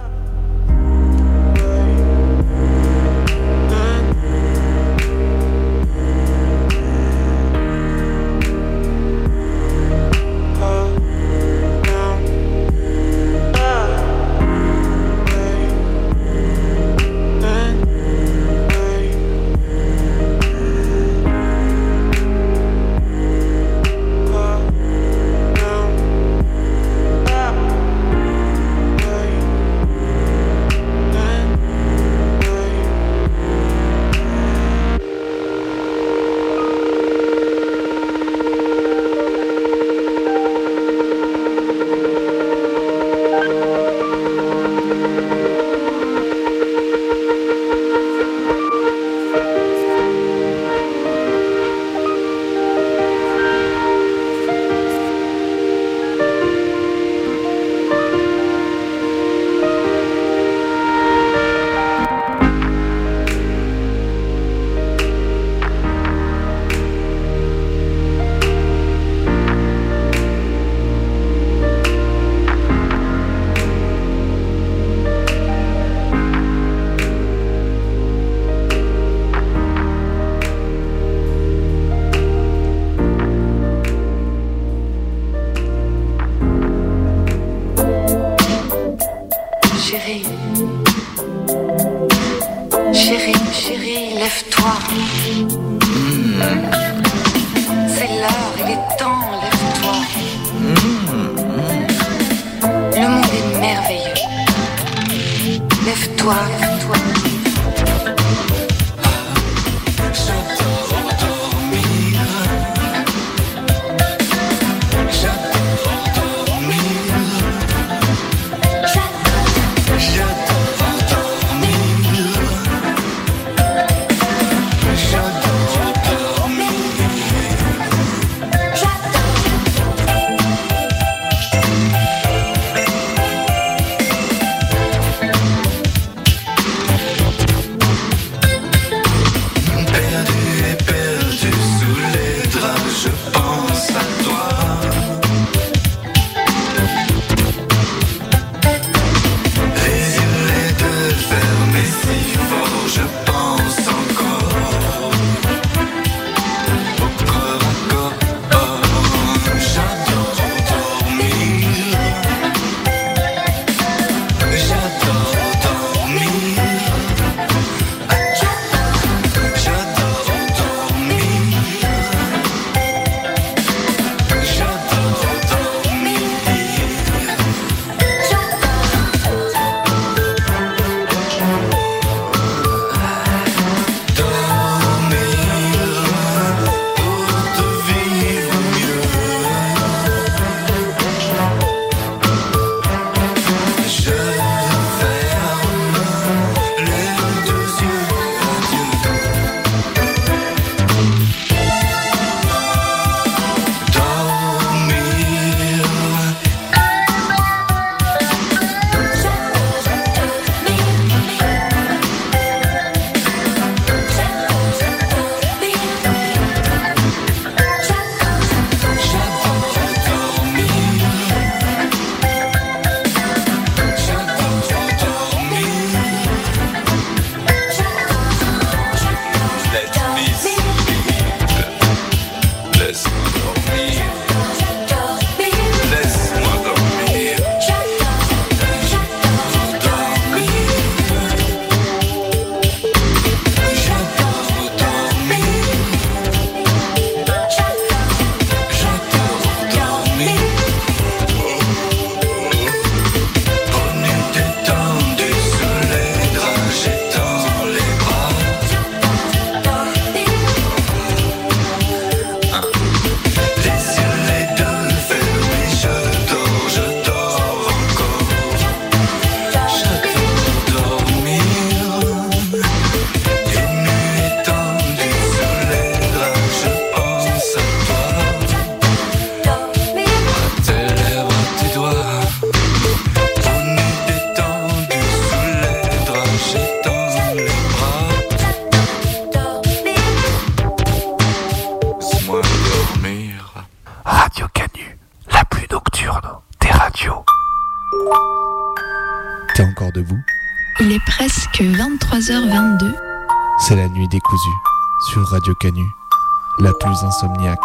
Plus insomniaque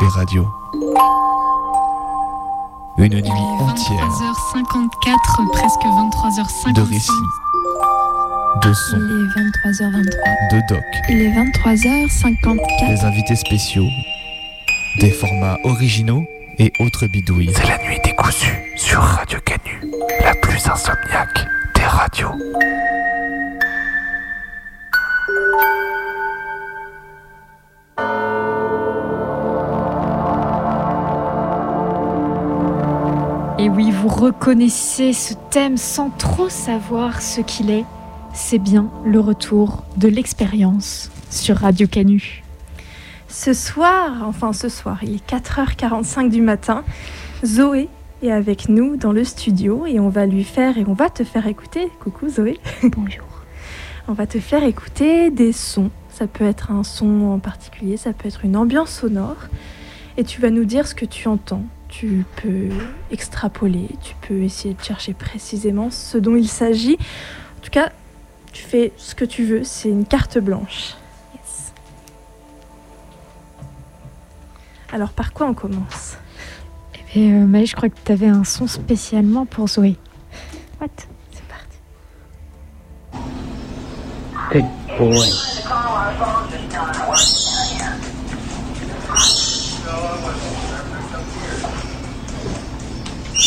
des radios. Une nuit entière 23h54, presque 23h55. de récits, de sons, Il est 23h23. de docs, Il est 23h54. des invités spéciaux, des formats originaux et autres bidouilles. C'est la nuit décousue sur Radio Canu, la plus insomniaque des radios. Et oui, vous reconnaissez ce thème sans trop savoir ce qu'il est. C'est bien le retour de l'expérience sur Radio Canu. Ce soir, enfin ce soir, il est 4h45 du matin. Zoé est avec nous dans le studio et on va lui faire et on va te faire écouter. Coucou Zoé. Bonjour. On va te faire écouter des sons. Ça peut être un son en particulier, ça peut être une ambiance sonore. Et tu vas nous dire ce que tu entends. Tu peux extrapoler, tu peux essayer de chercher précisément ce dont il s'agit. En tout cas, tu fais ce que tu veux, c'est une carte blanche. Alors par quoi on commence? Et euh, Maë, je crois que tu avais un son spécialement pour Zoé. What? Good boy. I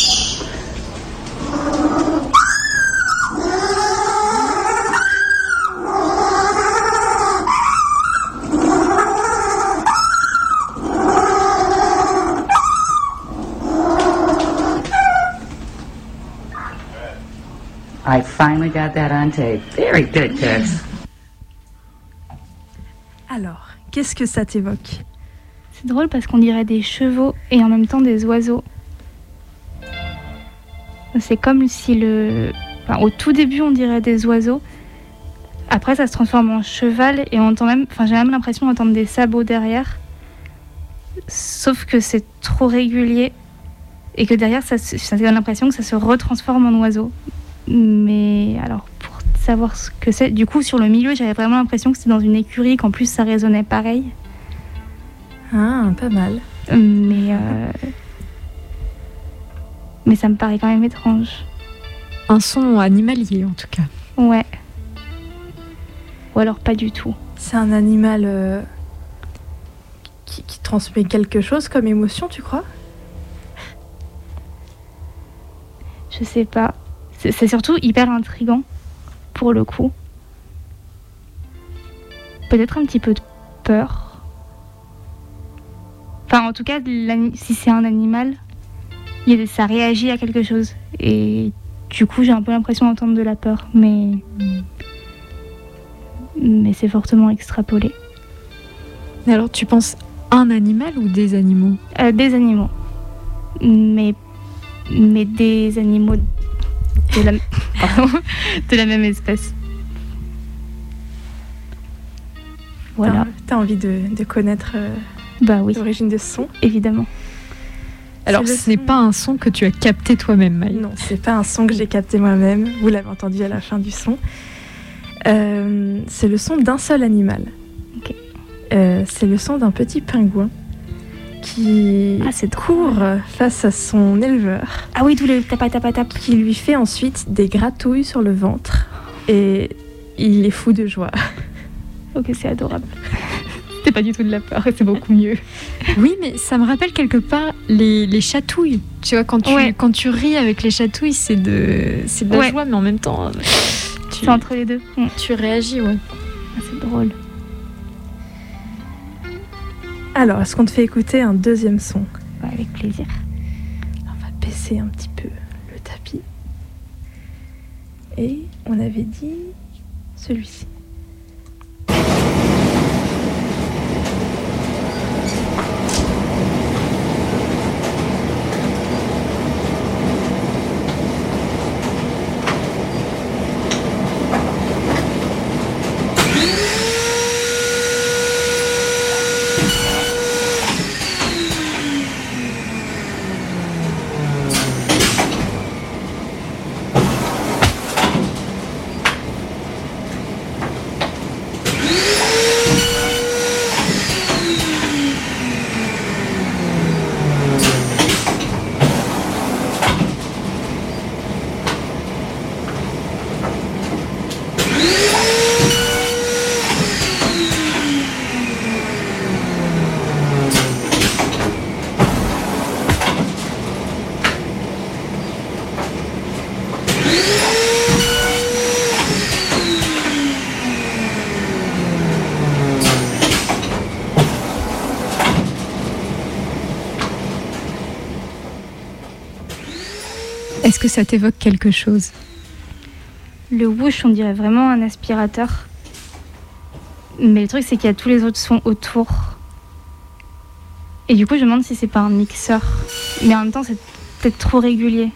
finally got that on tape. Very good, Tess. Alors, qu'est-ce que ça t'évoque? C'est drôle parce qu'on dirait des chevaux et en même temps des oiseaux. C'est comme si le. enfin, au tout début, on dirait des oiseaux. Après, ça se transforme en cheval et on entend même. Enfin, j'ai même l'impression d'entendre des sabots derrière. Sauf que c'est trop régulier et que derrière, ça, se- ça donne l'impression que ça se retransforme en oiseau. Mais alors, pour savoir ce que c'est, du coup, sur le milieu, j'avais vraiment l'impression que c'était dans une écurie, qu'en plus ça résonnait pareil. Ah, pas mal. Mais. euh, Mais ça me paraît quand même étrange. Un son animalier en tout cas. Ouais. Ou alors pas du tout. C'est un animal euh, qui, qui transmet quelque chose comme émotion, tu crois? Je sais pas. C'est surtout hyper intrigant, pour le coup. Peut-être un petit peu de peur. Enfin, en tout cas, si c'est un animal, ça réagit à quelque chose. Et du coup, j'ai un peu l'impression d'entendre de la peur. Mais. Mais c'est fortement extrapolé. Mais alors, tu penses un animal ou des animaux? Euh, des animaux. Mais, mais des animaux de la, pardon, de la même espèce. Voilà. T'as envie de, de connaître euh, Bah oui, l'origine de ce son? Évidemment. Alors, le ce n'est pas un son que tu as capté toi-même, Maï. Non, c'est pas un son que j'ai capté moi-même. Vous l'avez entendu à la fin du son. Euh, c'est le son d'un seul animal. Ok. Euh, c'est le son d'un petit pingouin qui Ah, c'est court face à son éleveur, Ah oui, tous les tapa tapa tap. qui lui fait ensuite des gratouilles sur le ventre. Et il est fou de joie. Ok, c'est adorable. C'est pas du tout de la peur, c'est beaucoup mieux. Oui, mais ça me rappelle quelque part les, les chatouilles. Tu vois, quand tu, Ouais. quand tu ris avec les chatouilles, c'est de, c'est de la Ouais. joie, mais en même temps, euh, tu, C'est entre les deux. Tu réagis, ouais. Ah, c'est drôle. Alors, est-ce qu'on te fait écouter un deuxième son? Ouais, avec plaisir. On va baisser un petit peu le tapis. Et on avait dit celui-ci. Ça t'évoque quelque chose Le whoosh, on dirait vraiment un aspirateur. Mais le truc, c'est qu'il y a tous les autres sons autour. Et du coup, je me demande si c'est pas un mixeur. Mais en même temps, c'est peut-être trop régulier.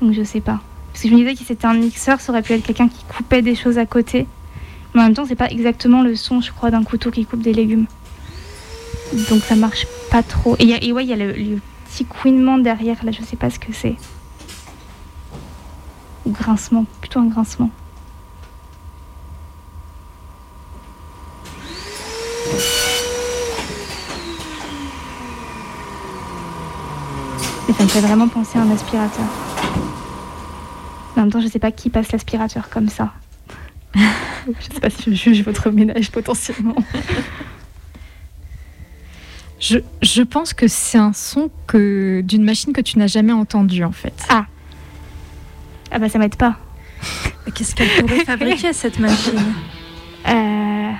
Donc je sais pas. Parce que je me disais que si c'était un mixeur, ça aurait pu être quelqu'un qui coupait des choses à côté. Mais en même temps, c'est pas exactement le son, je crois, d'un couteau qui coupe des légumes. Donc ça marche pas trop. Et, ouais, il y a le, le petit couinement derrière, là, je sais pas ce que c'est. Ou grincement, plutôt un grincement. Et ça me fait vraiment penser à un aspirateur. En même temps, je sais pas qui passe l'aspirateur comme ça. je sais pas si je juge votre ménage potentiellement. je, je pense que c'est un son que d'une machine que tu n'as jamais entendu en fait. Ah. Ah bah ça m'aide pas. Qu'est-ce qu'elle pourrait fabriquer cette machine Euh,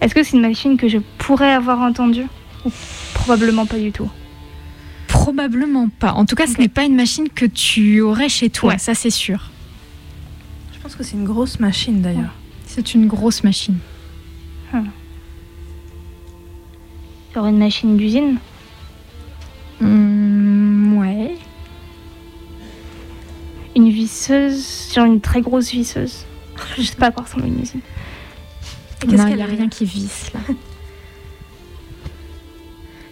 Est-ce que c'est une machine que je pourrais avoir entendue Ou probablement pas du tout? Probablement pas. En tout cas, ce n'est pas une machine que tu aurais chez toi, Ouais. ça c'est sûr. Je pense que c'est une grosse machine d'ailleurs. C'est une grosse machine. Genre une machine d'usine? Hmm, Une visseuse, genre une très grosse visseuse. Je sais pas à quoi ressemble une usine. Qu'est-ce Non, il qu'elle n'y a rien qui visse là.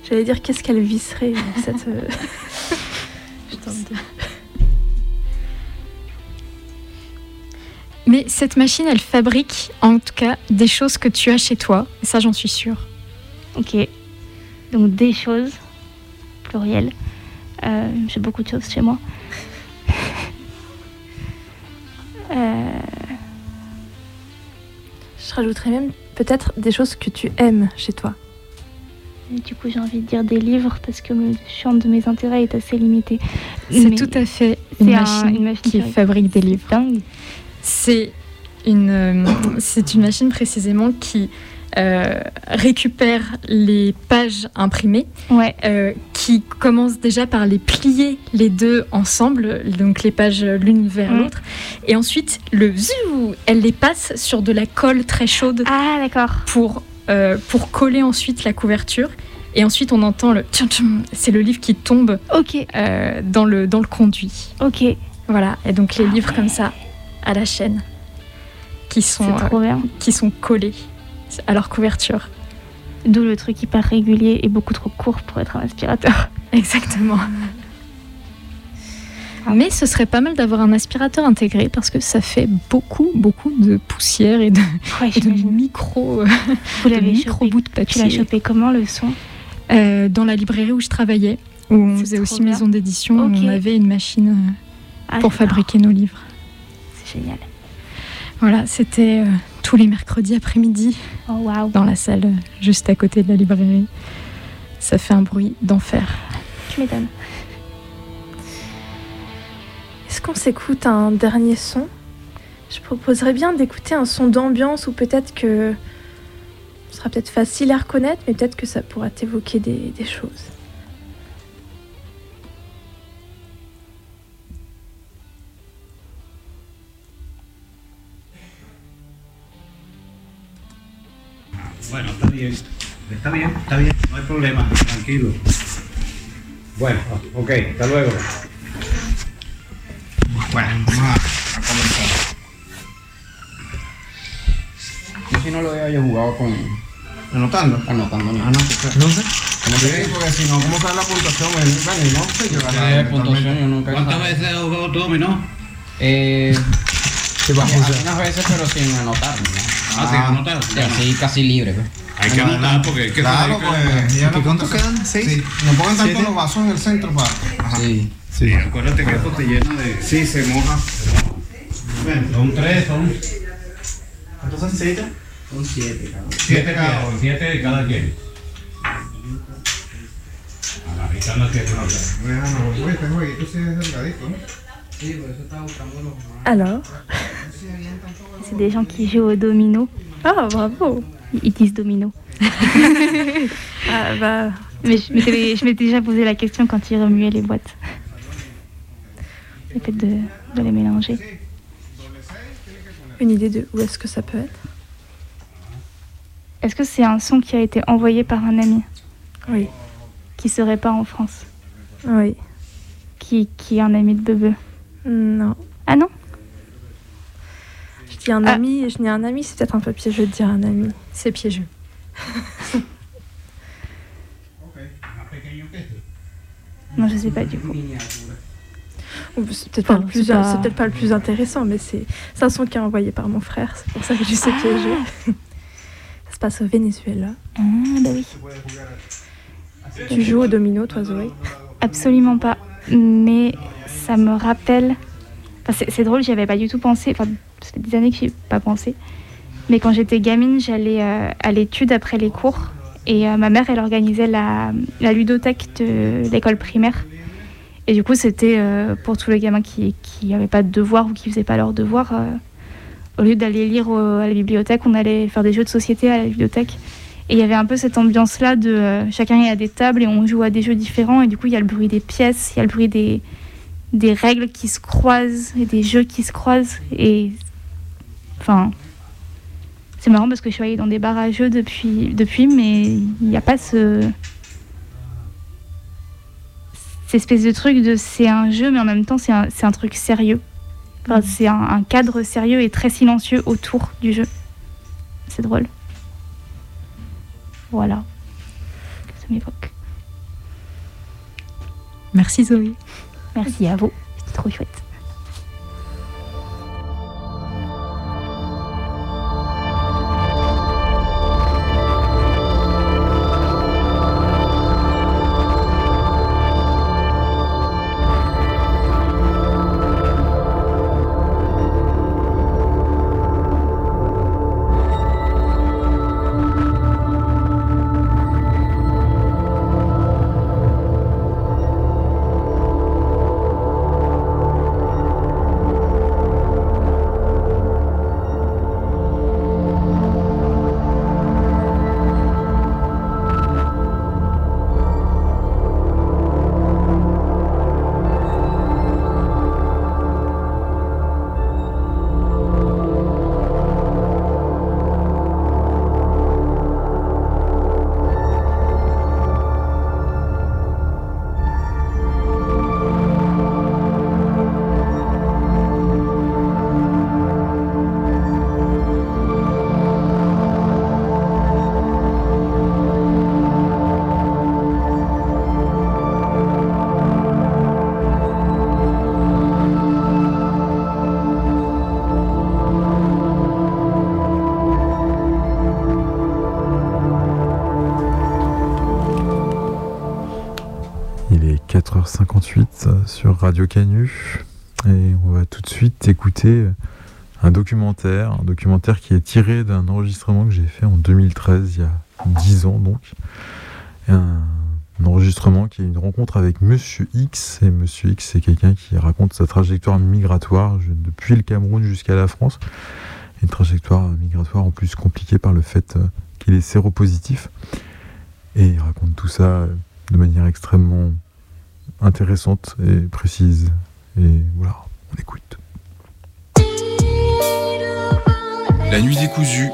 J'allais dire qu'est-ce qu'elle visserait cette. euh, je tente de- Mais cette machine, elle fabrique en tout cas des choses que tu as chez toi. Et ça, j'en suis sûre. Ok. Donc des choses, pluriel. Euh, J'ai beaucoup de choses chez moi. Je rajouterais même peut-être des choses que tu aimes chez toi. et du coup, j'ai envie de dire des livres parce que le champ de mes intérêts est assez limité. C'est tout à fait une un- machine, une machine qui fabrique des livres. C'est une, euh, c'est une machine précisément qui euh, récupère les pages imprimées, Ouais. euh, qui commence déjà par les plier les deux ensemble, donc les pages l'une vers Mhm. l'autre, et ensuite le zou, elle les passe sur de la colle très chaude Ah, pour, euh, pour coller ensuite la couverture. Et ensuite, on entend le c'est le livre qui tombe Ok. euh, dans, le, dans le conduit. Ok. Voilà, et donc les livres comme ça, à la chaîne, qui sont, qui sont collés à leur couverture. D'où le truc hyper régulier et beaucoup trop court pour être un aspirateur. Exactement. Mais ce serait pas mal d'avoir un aspirateur intégré parce que ça fait beaucoup, beaucoup de poussière et de, Ouais, et de j'imagine. micro, Vous de micro chopé. bouts de Tu l'as papier. chopé comment le son? Euh, dans la librairie où je travaillais, où on faisait aussi bien. maison d'édition, Ok. on avait une machine euh, Ah, pour fabriquer nos livres. C'est génial. Voilà, c'était euh, tous les mercredis après-midi Oh dans la salle juste à côté de la librairie. Ça fait un bruit d'enfer. Tu m'étonnes. Est-ce qu'on s'écoute un dernier son? Je proposerais bien d'écouter un son d'ambiance ou peut-être que ce sera peut-être facile à reconnaître, mais peut-être que ça pourra t'évoquer des, des choses. Bueno, está bien. Está bien, está bien, no hay problema, tranquilo. Bueno, ok, hasta luego. Bueno, vamos a, a comenzar. Yo si no lo yo jugado con. ¿Anotando? Anotando, no. ¿No sé? ¿Cómo Sí, que? porque si no, ¿cómo sale la puntuación? Bueno, no sé, yo Eh, puntuación, yo nunca he ¿Cuántas veces has jugado tú, dominó? Eh. va a funcionar. algunas veces, pero sin anotar. ¿no? Ah, sin anotar, Sí, así casi libre. Pues. Hay que anotar porque hay que Claro, pues. ya ¿Y la cuántos quedan? ¿Seis? Sí, no pongan tanto ¿Siete? los vasos en el centro para. Sí. Sí, acuérdate que esto te llena de. Sí, se moja. Ven, son tres, son. ¿Cuántos son siete? Son siete, cabrón. Siete cada uno. Siete de cada quien. A la mitad no tiene nada. Bueno, este jueguito sí es delgadito, ¿no? Alors C'est des gens qui jouent au domino. Ah, bravo Ils disent domino. ah, bah, Mais je m'étais déjà posé la question quand il remuait les boîtes. Le fait de, de les mélanger. Une idée de où est-ce que ça peut être? Est-ce que c'est un son qui a été envoyé par un ami? Oui. Qui serait pas en France? Oui. Qui, qui est un ami de Bebe Non. Ah non Je dis un ami, et je dis un ami, c'est peut-être un peu piégeux de dire un ami. C'est piégeux. Non, je sais pas du coup. Ou C'est peut-être pas, Enfin, le plus- c'est pas- c'est peut-être pas le plus intéressant, mais c'est c'est un son qui est envoyé par mon frère, c'est pour ça que je sais Ah. piégé. ça se passe au Venezuela. Ah bah oui. Tu joues au domino, toi, Zoé? Absolument pas. Mais ça me rappelle. C'est- drôle, j'y avais pas du tout pensé. Enfin, ça fait des années que j'y ai pas pensé. Mais quand j'étais gamine, j'allais euh, à l'étude après les cours. Et euh, ma mère, elle organisait la, la ludothèque de l'école primaire. Et du coup, c'était euh, pour tous les gamins qui n'avaient pas de devoirs ou qui faisaient pas leurs devoirs. au lieu d'aller lire à la bibliothèque, on allait faire des jeux de société à la bibliothèque. Et il y avait un peu cette ambiance-là de euh, chacun est à des tables et on joue à des jeux différents. Et du coup, il y a le bruit des pièces, il y a le bruit des, des règles qui se croisent et des jeux qui se croisent. Et enfin, c'est marrant parce que je suis allée dans des bars à jeux depuis, depuis mais il n'y a pas ce. Cette espèce de truc de c'est un jeu, mais en même temps, c'est un, c'est un truc sérieux. Enfin, C'est un, un cadre sérieux et très silencieux autour du jeu. C'est drôle. Voilà. Ça m'évoque. Merci Zoé. Merci à vous. C'était trop chouette. Radio Canu et on va tout de suite écouter un documentaire, un documentaire qui est tiré d'un enregistrement que j'ai fait en 2013, il y a 10 ans donc. Un, un enregistrement qui est une rencontre avec Monsieur X et Monsieur X c'est quelqu'un qui raconte sa trajectoire migratoire depuis le Cameroun jusqu'à la France. Une trajectoire migratoire en plus compliquée par le fait euh, qu'il est séropositif. Et il raconte tout ça euh, de manière extrêmement intéressante et précise. Et voilà, on écoute. La nuit décousue.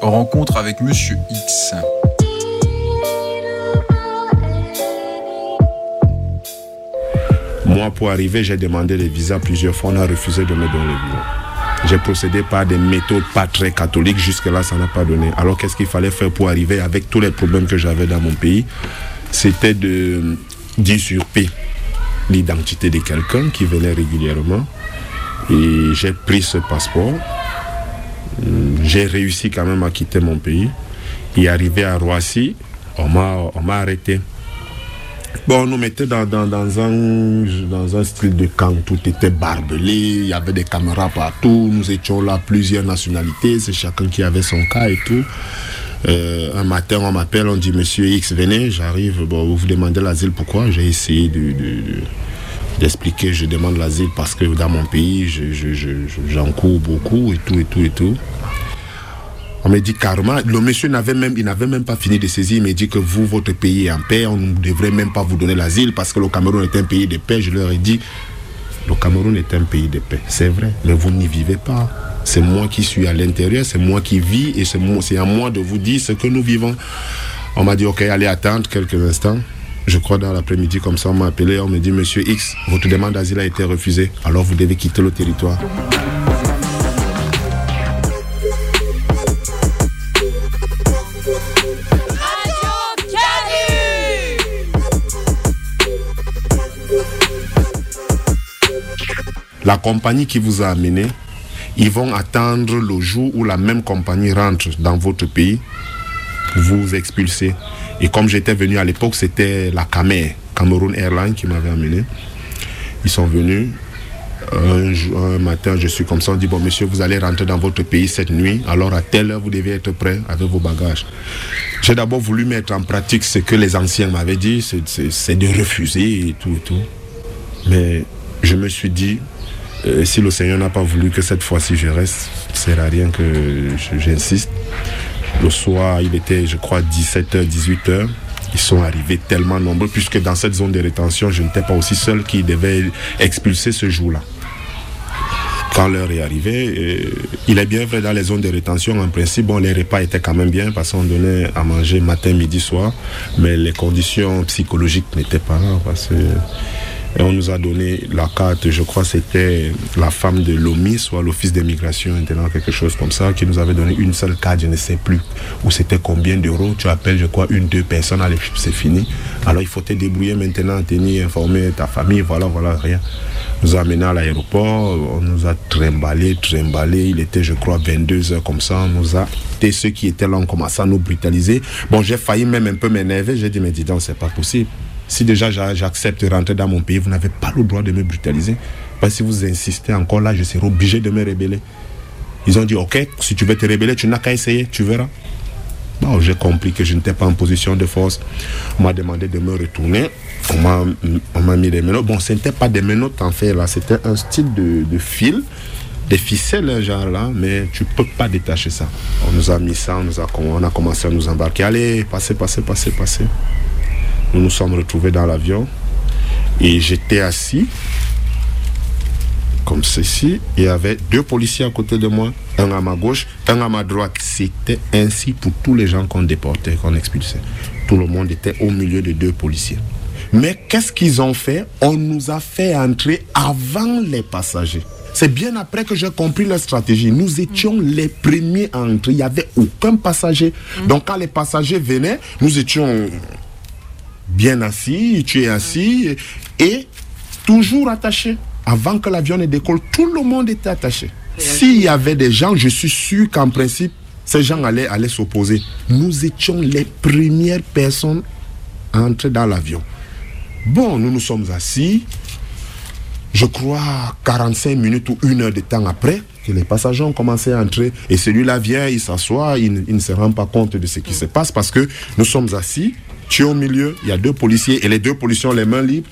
Rencontre avec Monsieur X. Moi, pour arriver, j'ai demandé les visas plusieurs fois. On a refusé de me donner le visa. J'ai procédé par des méthodes pas très catholiques. Jusque-là, ça n'a pas donné. Alors, qu'est-ce qu'il fallait faire pour arriver avec tous les problèmes que j'avais dans mon pays? C'était de d'usurper l'identité de quelqu'un qui venait régulièrement. Et j'ai pris ce passeport. Hum, J'ai réussi quand même à quitter mon pays. Et arrivé à Roissy, on m'a arrêté. Bon, on nous mettait dans, un, dans un style de camp, tout était barbelé, il y avait des caméras partout, nous étions là plusieurs nationalités, c'est chacun qui avait son cas et tout. Euh, un matin, on m'appelle, on dit Monsieur X, venez, j'arrive, bon, vous vous demandez l'asile, pourquoi? J'ai essayé de, de- de- d'expliquer, je demande l'asile parce que dans mon pays, je, je, je- je- j'en cours beaucoup et tout, et tout, et tout. On me dit carrément, le monsieur n'avait même, il n'avait même pas fini de saisir. Il m'a dit que vous, votre pays est en paix, on ne devrait même pas vous donner l'asile parce que le Cameroun est un pays de paix. Je leur ai dit, le Cameroun est un pays de paix, c'est vrai, mais vous n'y vivez pas. C'est moi qui suis à l'intérieur, c'est moi qui vis et c'est à moi de vous dire ce que nous vivons. On m'a dit, ok, allez attendre quelques instants. Je crois dans l'après-midi, comme ça, on m'a appelé, on me dit, monsieur X, votre demande d'asile a été refusée, alors vous devez quitter le territoire. La compagnie qui vous a amené, ils vont attendre le jour où la même compagnie rentre dans votre pays pour vous expulser. Et comme j'étais venu à l'époque, c'était la Camer, Cameroun Airlines, qui m'avait amené. Ils sont venus. Un, jour- un matin, je suis comme ça, on dit, bon monsieur, vous allez rentrer dans votre pays cette nuit, alors à telle heure, vous devez être prêt avec vos bagages. J'ai d'abord voulu mettre en pratique ce que les anciens m'avaient dit, c'est- de refuser et tout et tout. Mais je me suis dit, euh, si le Seigneur n'a pas voulu que cette fois-ci je reste, sert à rien que j'insiste. Le soir, il était, je crois, 17h, 18h. Ils sont arrivés tellement nombreux, puisque dans cette zone de rétention, je n'étais pas aussi seul qui devait expulser ce jour-là. Quand l'heure est arrivée, euh, il est bien vrai dans les zones de rétention, en principe, bon, les repas étaient quand même bien parce qu'on donnait à manger matin, midi, soir, mais les conditions psychologiques n'étaient pas là parce que et on nous a donné la carte, je crois c'était la femme de l'OMI, soit l'Office d'immigration maintenant, quelque chose comme ça, qui nous avait donné une seule carte, je ne sais plus où c'était combien d'euros. Tu appelles, je crois, une, deux personnes, allez, c'est fini. Alors il faut te débrouiller maintenant, tenir, informer ta famille, voilà, voilà, rien. nous a amenés à l'aéroport, on nous a trimballé, trimballé. Il était, je crois, 22 heures comme ça. On nous a. Et ceux qui étaient là ont commencé à nous brutaliser. Bon, j'ai failli même un peu m'énerver. J'ai dit, mais dis donc, c'est pas possible. Si déjà j'a- j'accepte de rentrer dans mon pays, vous n'avez pas le droit de me brutaliser. Parce que si vous insistez encore là, je serai obligé de me rebeller. Ils ont dit, ok, si tu veux te rebeller, tu n'as qu'à essayer, tu verras. Bon, j'ai compris que je n'étais pas en position de force. On m'a demandé de me retourner. On m'a, mis des menottes. Bon, ce n'était pas des menottes en fait là, c'était un style de, fil, des ficelles genre là, mais tu peux pas détacher ça. On nous a mis ça, on, a, on a commencé à nous embarquer. Allez, passez, passez, passez, passez. Nous nous sommes retrouvés dans l'avion et j'étais assis comme ceci. Il y avait deux policiers à côté de moi, un à ma gauche, un à ma droite. C'était ainsi pour tous les gens qu'on déportait, qu'on expulsait. Tout le monde était au milieu de deux policiers. Mais qu'est-ce qu'ils ont fait? On nous a fait entrer avant les passagers. C'est bien après que j'ai compris leur stratégie. Nous étions les premiers à entrer. Il n'y avait aucun passager. Donc quand les passagers venaient, nous étions bien assis, tu es assis, et toujours attaché. Avant que l'avion ne décolle, tout le monde était attaché. S'il y avait des gens, je suis sûr qu'en principe, ces gens allaient, allaient s'opposer. Nous étions les premières personnes à entrer dans l'avion. Bon, nous nous sommes assis. Je crois 45 minutes ou une heure de temps après, que les passagers ont commencé à entrer. Et celui-là vient, il s'assoit, il, ne- il ne se rend pas compte de ce qui se passe parce que nous sommes assis, tu es au milieu, il y a deux policiers et les deux policiers ont les mains libres.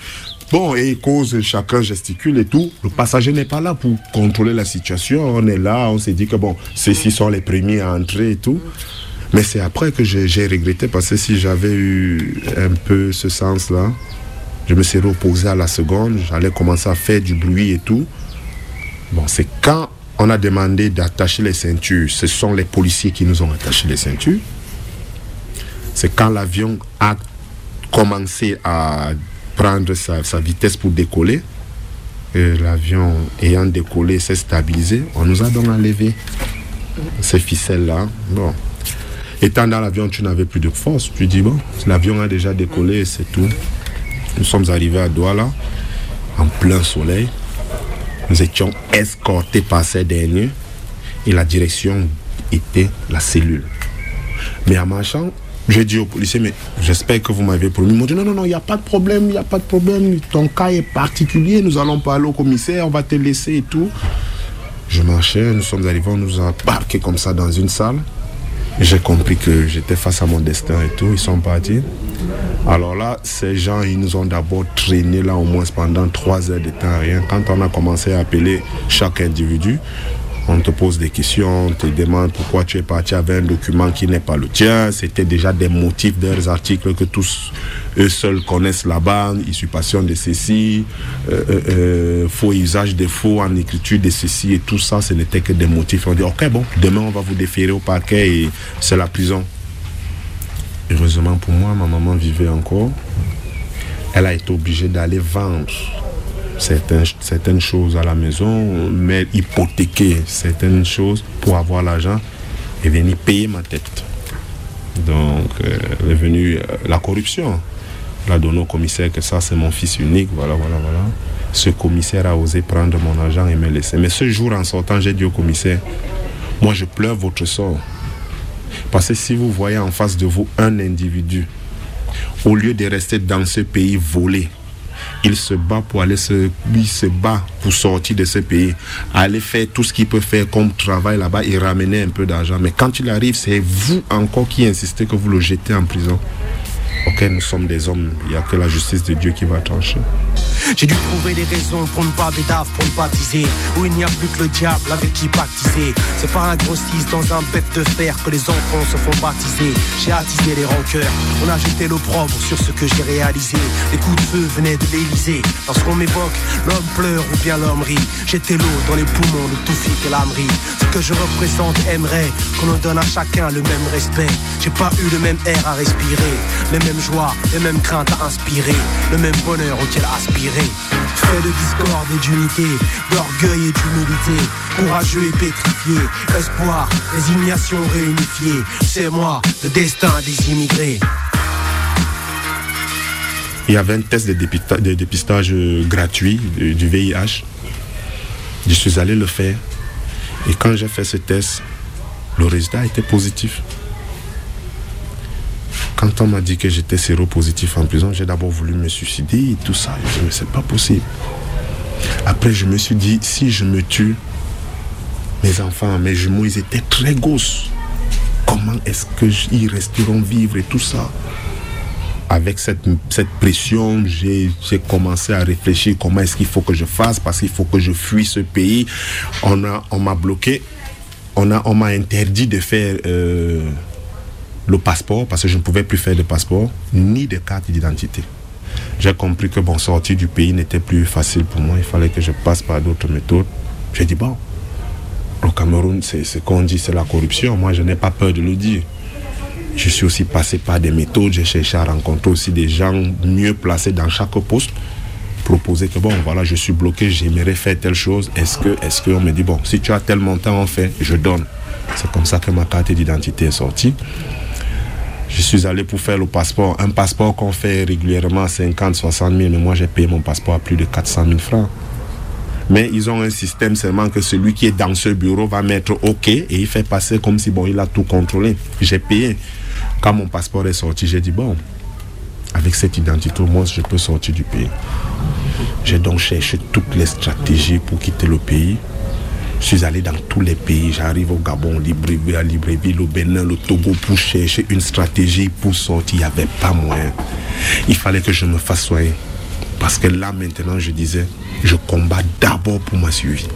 Bon, et ils causent, chacun gesticule et tout. Le passager n'est pas là pour contrôler la situation. On est là, on s'est dit que bon, ceux-ci sont les premiers à entrer et tout. Mais c'est après que j'ai regretté parce que si j'avais eu un peu ce sens-là, je me serais opposé à la seconde, j'allais commencer à faire du bruit et tout. Bon, c'est quand on a demandé d'attacher les ceintures, ce sont les policiers qui nous ont attaché les ceintures. C'est quand l'avion a commencé à prendre sa, vitesse pour décoller. L'avion ayant décollé s'est stabilisé. On nous a donc enlevé ces ficelles-là. Bon. Étant dans l'avion, tu n'avais plus de force. Tu dis, bon, l'avion a déjà décollé, c'est tout. Nous sommes arrivés à Douala, en plein soleil. Nous étions escortés par ces derniers et la direction était la cellule. Mais en marchant, j'ai dit au policier, mais j'espère que vous m'avez promis. Ils m'ont dit, non, non, non, il n'y a pas de problème, il n'y a pas de problème. Ton cas est particulier, nous allons parler au commissaire, on va te laisser et tout. Je marchais, nous sommes arrivés, on nous a parqués comme ça dans une salle. J'ai compris que j'étais face à mon destin et tout, ils sont partis. Alors là, ces gens, ils nous ont d'abord traîné là au moins pendant trois heures de temps, rien. Quand on a commencé à appeler chaque individu, On te pose des questions, on te demande pourquoi tu es parti avec un document qui n'est pas le tien. C'était déjà des motifs de leurs articles que tous eux seuls connaissent là-bas. Usurpation de ceci, euh, euh, euh, faux usage des faux en écriture de ceci et tout ça, ce n'était que des motifs. On dit, ok, bon, demain on va vous déférer au parquet et c'est la prison. Heureusement pour moi, ma maman vivait encore. Elle a été obligée d'aller vendre certaines, choses à la maison, mais hypothéquer certaines choses pour avoir l'argent et venir payer ma tête. Donc, euh, est venue euh, la corruption. Elle a donné au commissaire que ça, c'est mon fils unique, voilà, voilà, voilà. Ce commissaire a osé prendre mon argent et me laisser. Mais ce jour, en sortant, j'ai dit au commissaire, moi, je pleure votre sort. Parce que si vous voyez en face de vous un individu, au lieu de rester dans ce pays volé, il se bat pour aller se, il se bat pour sortir de ce pays, aller faire tout ce qu'il peut faire comme travail là-bas et ramener un peu d'argent. Mais quand il arrive, c'est vous encore qui insistez que vous le jetez en prison. Ok, nous sommes des hommes, il n'y a que la justice de Dieu qui va trancher. J'ai dû trouver des raisons pour ne pas bédave, pour ne pas teaser. Où il n'y a plus que le diable avec qui baptiser. C'est pas un grossiste dans un bête de fer que les enfants se font baptiser. J'ai attisé les rancœurs, on a jeté l'opprobre sur ce que j'ai réalisé. Les coups de feu venaient de l'Elysée. Lorsqu'on m'évoque, l'homme pleure ou bien l'homme rit. J'étais l'eau dans les poumons de Toufik et l'âmerie. Ce que je représente aimerait qu'on nous donne à chacun le même respect. J'ai pas eu le même air à respirer, les mêmes joies, les mêmes craintes à le même bonheur auquel aspirer. Fait de discorde et d'unité, d'orgueil et d'humilité, courageux et pétrifié, espoir, résignation réunifiée. C'est moi, le destin des immigrés. Il y avait un test de, dépista- de dépistage euh, gratuit du VIH. Je suis allé le faire. Et quand j'ai fait ce test, le résultat était positif. Quand on m'a dit que j'étais séropositif en prison, j'ai d'abord voulu me suicider et tout ça. Je me c'est pas possible. Après, je me suis dit, si je me tue, mes enfants, mes jumeaux, ils étaient très gosses. Comment est-ce qu'ils resteront vivre et tout ça? Avec cette, cette pression, j'ai commencé à réfléchir comment est-ce qu'il faut que je fasse parce qu'il faut que je fuis ce pays. On a- on m'a bloqué, on a- on m'a interdit de faire euh, le passeport parce que je ne pouvais plus faire de passeport ni de carte d'identité. J'ai compris que bon, sortir du pays n'était plus facile pour moi, il fallait que je passe par d'autres méthodes. J'ai dit bon, au Cameroun, c'est ce qu'on dit, c'est la corruption. Moi, je n'ai pas peur de le dire. Je suis aussi passé par des méthodes, j'ai cherché à rencontrer aussi des gens mieux placés dans chaque poste. Proposer que bon, voilà, je suis bloqué, j'aimerais faire telle chose. Est-ce que, est-ce que, on me dit, bon, si tu as tel montant, on fait, je donne. C'est comme ça que ma carte d'identité est sortie. Je suis allé pour faire le passeport. Un passeport qu'on fait régulièrement à 50, 60 000, mais moi j'ai payé mon passeport à plus de 400 000 francs. Mais ils ont un système seulement que celui qui est dans ce bureau va mettre OK et il fait passer comme si bon, il a tout contrôlé. J'ai payé. Quand mon passeport est sorti, j'ai dit bon, avec cette identité, moi je peux sortir du pays. J'ai donc cherché toutes les stratégies pour quitter le pays. Je suis allé dans tous les pays. J'arrive au Gabon, Libreville, à Libreville, au Bénin, le Togo pour chercher une stratégie pour sortir. Il n'y avait pas moyen. Il fallait que je me fasse soigner. Parce que là maintenant, je disais, je combats d'abord pour ma survie.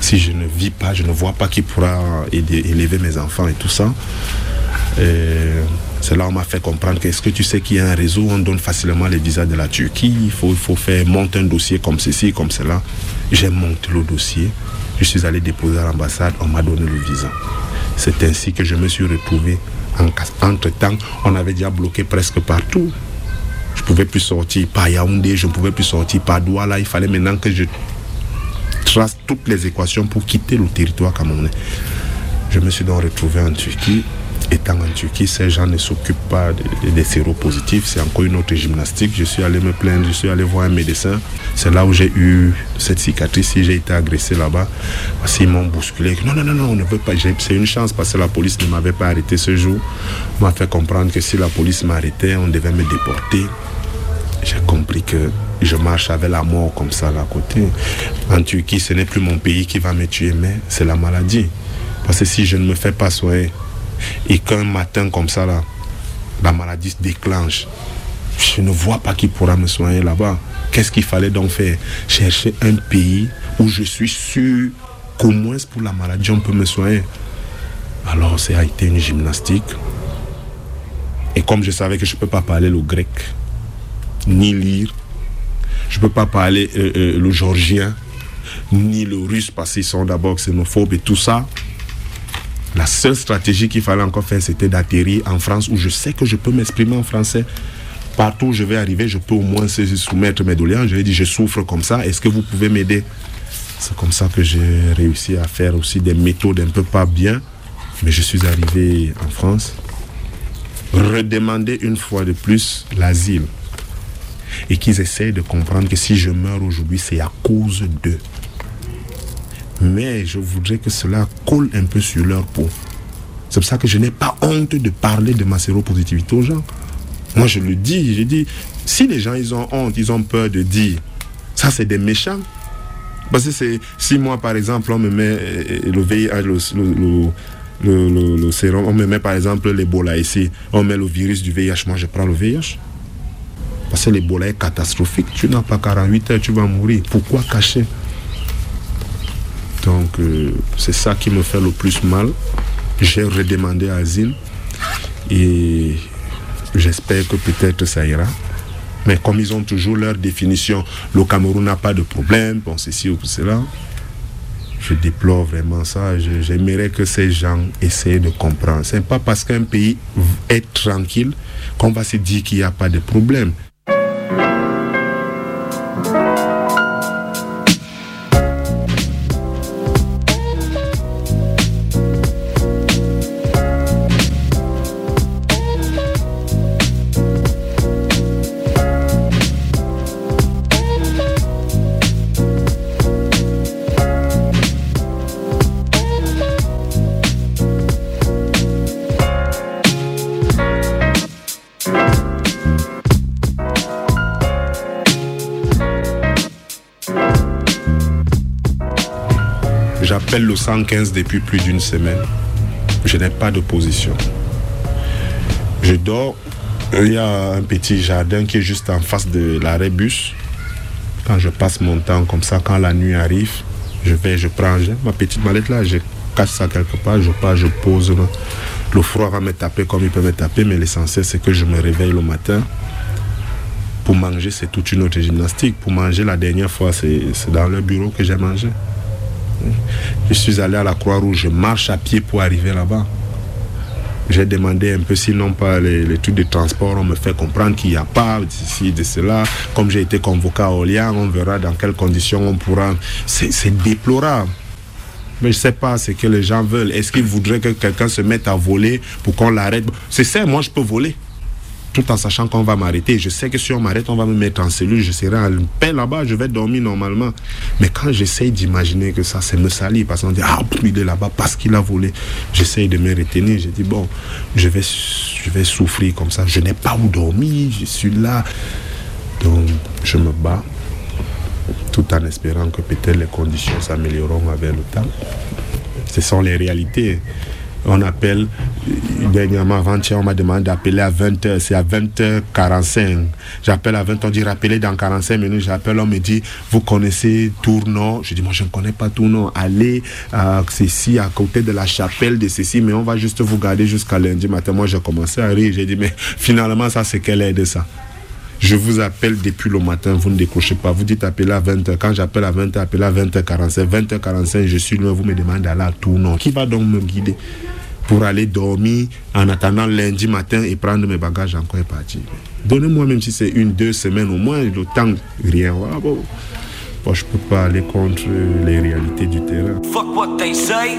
Si je ne vis pas, je ne vois pas qui pourra élever mes enfants et tout ça. Et c'est là m'a fait comprendre que est-ce que tu sais qu'il y a un réseau on donne facilement les visas de la Turquie Il faut, il faut faire monter un dossier comme ceci, comme cela. J'ai monté le dossier. Je suis allé déposer à l'ambassade, on m'a donné le visa. C'est ainsi que je me suis retrouvé. En, entre-temps, on avait déjà bloqué presque partout. Je ne pouvais plus sortir par Yaoundé, je ne pouvais plus sortir par Douala. Il fallait maintenant que je trace toutes les équations pour quitter le territoire camerounais. Je me suis donc retrouvé en Turquie. Étant en Turquie, ces gens ne s'occupent pas de- de- des séropositifs. C'est encore une autre gymnastique. Je suis allé me plaindre, je suis allé voir un médecin. C'est là où j'ai eu cette cicatrice. Si j'ai été agressé là-bas, qu'ils m'ont bousculé. Non, non, non, non, on ne veut pas. C'est une chance parce que la police ne m'avait pas arrêté ce jour. M'a fait comprendre que si la police m'arrêtait, on devait me déporter. J'ai compris que je marche avec la mort comme ça là à côté. En Turquie, ce n'est plus mon pays qui va me tuer, mais c'est la maladie. Parce que si je ne me fais pas soigner et qu'un matin comme ça là, la maladie se déclenche, je ne vois pas qui pourra me soigner là-bas. Qu'est-ce qu'il fallait donc faire? Chercher un pays où je suis sûr qu'au moins pour la maladie, on peut me soigner. Alors, ça a été une gymnastique. Et comme je savais que je ne peux pas parler le grec, ni lire, je ne peux pas parler euh, euh, le georgien, ni le russe, parce qu'ils sont d'abord xénophobes et tout ça, la seule stratégie qu'il fallait encore faire, c'était d'atterrir en France, où je sais que je peux m'exprimer en français. Partout où je vais arriver, je peux au moins soumettre mes doléances. Je lui ai dit, je souffre comme ça, est-ce que vous pouvez m'aider? C'est comme ça que j'ai réussi à faire aussi des méthodes un peu pas bien. Mais je suis arrivé en France, redemander une fois de plus l'asile. Et qu'ils essayent de comprendre que si je meurs aujourd'hui, c'est à cause d'eux. Mais je voudrais que cela colle un peu sur leur peau. C'est pour ça que je n'ai pas honte de parler de ma séropositivité aux gens. Moi, je le dis, je dis, si les gens, ils ont honte, ils ont peur de dire, ça, c'est des méchants. Parce que c'est, si moi, par exemple, on me met euh, le VIH, le, le, sérum, on me met par exemple l'Ebola ici, on met le virus du VIH, moi je prends le VIH. Parce que l'Ebola est catastrophique, tu n'as pas 48 heures, tu vas mourir. Pourquoi cacher? Donc euh, c'est ça qui me fait le plus mal. J'ai redemandé asile et j'espère que peut-être ça ira. Mais comme ils ont toujours leur définition, le Cameroun n'a pas de problème, bon ceci ou cela, je déplore vraiment ça. J'aimerais que ces gens essayent de comprendre. Ce n'est pas parce qu'un pays est tranquille qu'on va se dire qu'il n'y a pas de problème. J'appelle le 115 depuis plus d'une semaine. Je n'ai pas de position. Je dors. Il y a un petit jardin qui est juste en face de l'arrêt bus. Quand je passe mon temps comme ça, quand la nuit arrive, je vais, je prends ma petite mallette là, je cache ça quelque part, je pars, je pose. Le froid va me taper comme il peut me taper, mais l'essentiel c'est que je me réveille le matin. Pour manger, c'est toute une autre gymnastique. Pour manger, la dernière fois, c'est dans le bureau que j'ai mangé. Je suis allé à la Croix-Rouge, je marche à pied pour arriver là-bas. J'ai demandé un peu s'ils n'ont pas les, les trucs de transport. On me fait comprendre qu'il n'y a pas d'ici, de cela. Comme j'ai été convoqué à Orléans, on verra dans quelles conditions on pourra. C'est déplorable. Mais je ne sais pas ce que les gens veulent. Est-ce qu'ils voudraient que quelqu'un se mette à voler pour qu'on l'arrête? C'est ça, moi je peux voler. Tout en sachant qu'on va m'arrêter. Je sais que si on m'arrête, on va me mettre en cellule. Je serai en paix là-bas, je vais dormir normalement. Mais quand j'essaye d'imaginer que ça, c'est me salir, parce qu'on dit, ah, il est là-bas parce qu'il a volé. J'essaye de me retenir. Je dis, bon, je vais, je vais souffrir comme ça. Je n'ai pas où dormir, je suis là. Donc, je me bats tout en espérant que peut-être les conditions s'amélioreront avec le temps. Ce sont les réalités. On appelle, dernièrement, avant-hier, on m'a demandé d'appeler à 20h, c'est à 20h45. J'appelle à 20h, on dit rappelez dans 45 minutes, j'appelle, on me dit, vous connaissez Tournon Je dis, moi je ne connais pas Tournon, allez à ceci, à côté de la chapelle de ceci, mais on va juste vous garder jusqu'à lundi matin. Moi j'ai commencé à rire, j'ai dit, mais finalement ça c'est quelle aide ça? Je vous appelle depuis le matin, vous ne décrochez pas. Vous dites appeler à 20h. Quand j'appelle à 20h, appelez à 20h45. 20h45, je suis loin, vous me demandez d'aller à Tournon. Qui va donc me guider pour aller dormir en attendant lundi matin et prendre mes bagages encore et partir? Donnez-moi, même si c'est une, deux semaines au moins, le temps, rien. Voilà, bon. Bon, je ne peux pas aller contre les réalités du terrain. Fuck what they say.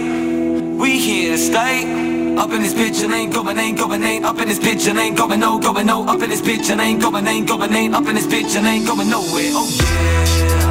We here to stay. Up in this bitch and ain't going, ain't going, ain't up in this bitch and ain't going, no, going, no. Up in this bitch and ain't going, ain't going, ain't up in this bitch and ain't going nowhere. Oh yeah.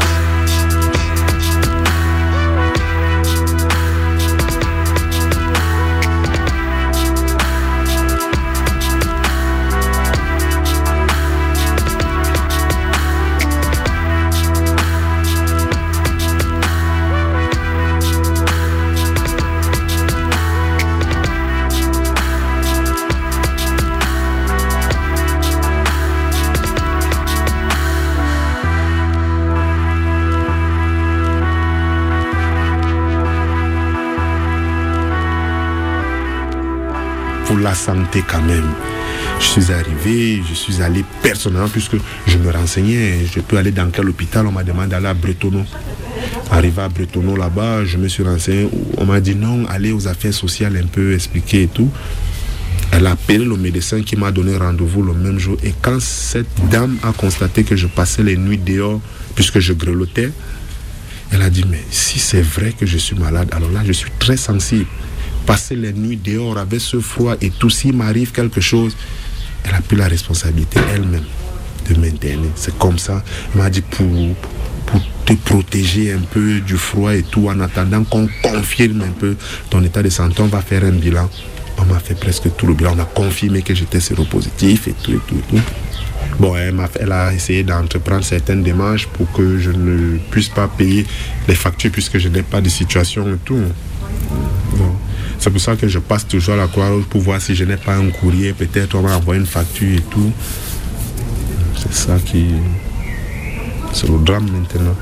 La santé quand même. Je suis arrivé, je suis allé personnellement puisque je me renseignais, je peux aller dans quel hôpital, on m'a demandé d'aller à Bretonneau. Arrivé à Bretonneau là-bas, je me suis renseigné, on m'a dit non, allez aux affaires sociales un peu expliquer et tout. Elle a appelé le médecin qui m'a donné rendez-vous le même jour. Et quand cette dame a constaté que je passais les nuits dehors, puisque je grelottais, elle a dit, mais si c'est vrai que je suis malade, alors là, je suis très sensible. Passer les nuits dehors avec ce froid et tout, s'il m'arrive quelque chose, elle a pris la responsabilité elle-même de m'interner. C'est comme ça. Elle m'a dit, pour, pour te protéger un peu du froid et tout, en attendant qu'on confirme un peu ton état de santé, on va faire un bilan. On m'a fait presque tout le bilan. On a confirmé que j'étais séropositif et tout et tout et tout. Bon, elle, elle a essayé d'entreprendre certaines démarches pour que je ne puisse pas payer les factures puisque je n'ai pas de situation et tout. C'est pour ça que je passe toujours à la Croix-Rouge pour voir si je n'ai pas un courrier. Peut-être on va envoyer une facture et tout. C'est ça qui. C'est le drame maintenant.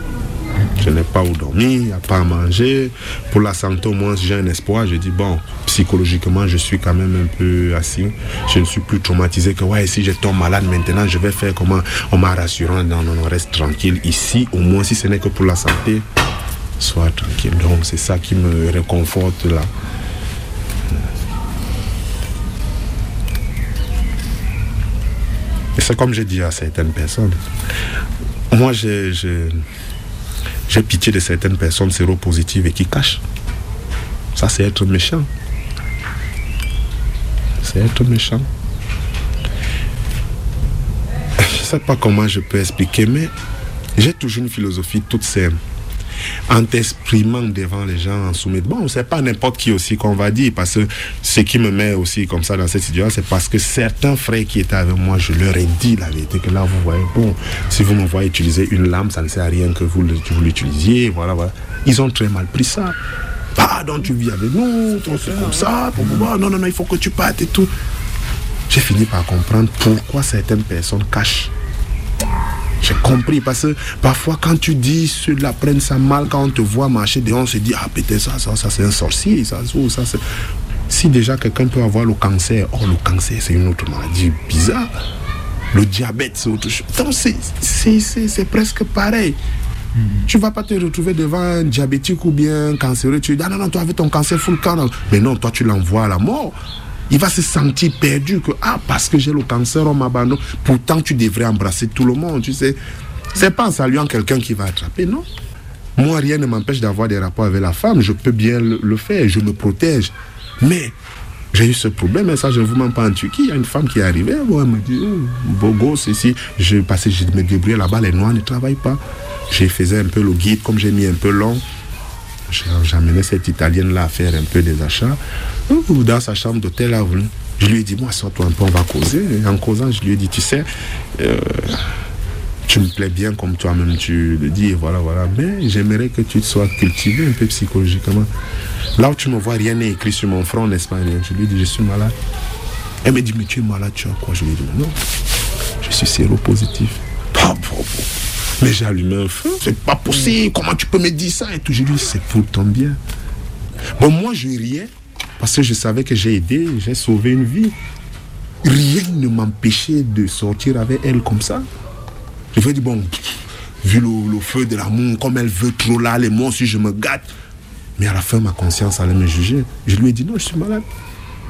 Je n'ai pas où dormir, pas à manger. Pour la santé, au moins, j'ai un espoir. Je dis, bon, psychologiquement, je suis quand même un peu assis. Je ne suis plus traumatisé que, ouais, si je tombe malade maintenant, je vais faire comment? On m'a rassuré, non, non, non, reste tranquille. Ici, au moins, si ce n'est que pour la santé, sois tranquille. Donc, c'est ça qui me réconforte là. C'est comme j'ai dit à certaines personnes. Moi, j'ai pitié de certaines personnes séropositives et qui cachent. Ça, c'est être méchant. C'est être méchant. Je sais pas comment je peux expliquer, mais j'ai toujours une philosophie toute simple. En t'exprimant devant les gens, en soumettant. Bon, c'est pas n'importe qui aussi qu'on va dire, parce que ce qui me met aussi comme ça dans cette situation, c'est parce que certains frères qui étaient avec moi, je leur ai dit la vérité, que là, vous voyez, bon, si vous me voyez utiliser une lame, ça ne sert à rien que vous, l'utilisiez, voilà, voilà. Ils ont très mal pris ça. Ah, donc tu vis avec nous, toi, c'est comme ça, pour pouvoir, non, non, non, il faut que tu partes et tout. J'ai fini par comprendre pourquoi certaines personnes cachent. J'ai compris parce que parfois quand tu dis ceux-là prennent ça mal, quand on te voit marcher dehors, on se dit ah peut-être ça, ça, ça c'est un sorcier, ça, ça, ça c'est. Si déjà quelqu'un peut avoir le cancer, oh le cancer c'est une autre maladie bizarre. Le diabète c'est autre chose. Donc c'est- presque pareil. Tu vas pas te retrouver devant un diabétique ou bien un cancéreux, tu dis ah non non toi avec ton cancer full camp. Mais non, toi tu l'envoies à la mort. Il va se sentir perdu que ah parce que j'ai le cancer on m'abandonne. Pourtant tu devrais embrasser tout le monde, tu sais. C'est pas en saluant quelqu'un qui va attraper, non. Moi rien ne m'empêche d'avoir des rapports avec la femme, je peux bien le, faire, je me protège. Mais j'ai eu ce problème, et ça je ne vous mens pas en Turquie, il y a une femme qui est arrivée, elle me dit, oh, beau gosse ici, je, que je me débrouillais là-bas, les noirs ne travaillent pas. J'ai faisais un peu le guide, comme j'ai mis un peu long, j'amenais cette italienne-là à faire un peu des achats. Dans sa chambre d'hôtel, là, je lui ai dit, moi, sors-toi un peu, on va causer. Et en causant, je lui ai dit, tu sais, euh, tu me plais bien comme toi-même tu le dis, voilà, voilà. Mais j'aimerais que tu sois cultivé un peu psychologiquement. Là où tu me vois, rien n'est écrit sur mon front, pas? Rien. Je lui ai dit, je suis malade. Elle me dit, mais tu es malade, tu as quoi? Je lui ai dit, non, je suis séropositif. Ah, bon, bon. Mais j'ai allumé un feu, c'est pas possible, comment tu peux me dire ça? Et tout. Je lui ai dit, c'est pour ton bien. Bon, moi, je riais parce que je savais que j'ai aidé, j'ai sauvé une vie. Rien ne m'empêchait de sortir avec elle comme ça. Je lui ai dit, bon, vu le, le feu de l'amour, comme elle veut trop là, les moi aussi je me gâte. Mais à la fin, ma conscience allait me juger. Je lui ai dit, non, je suis malade.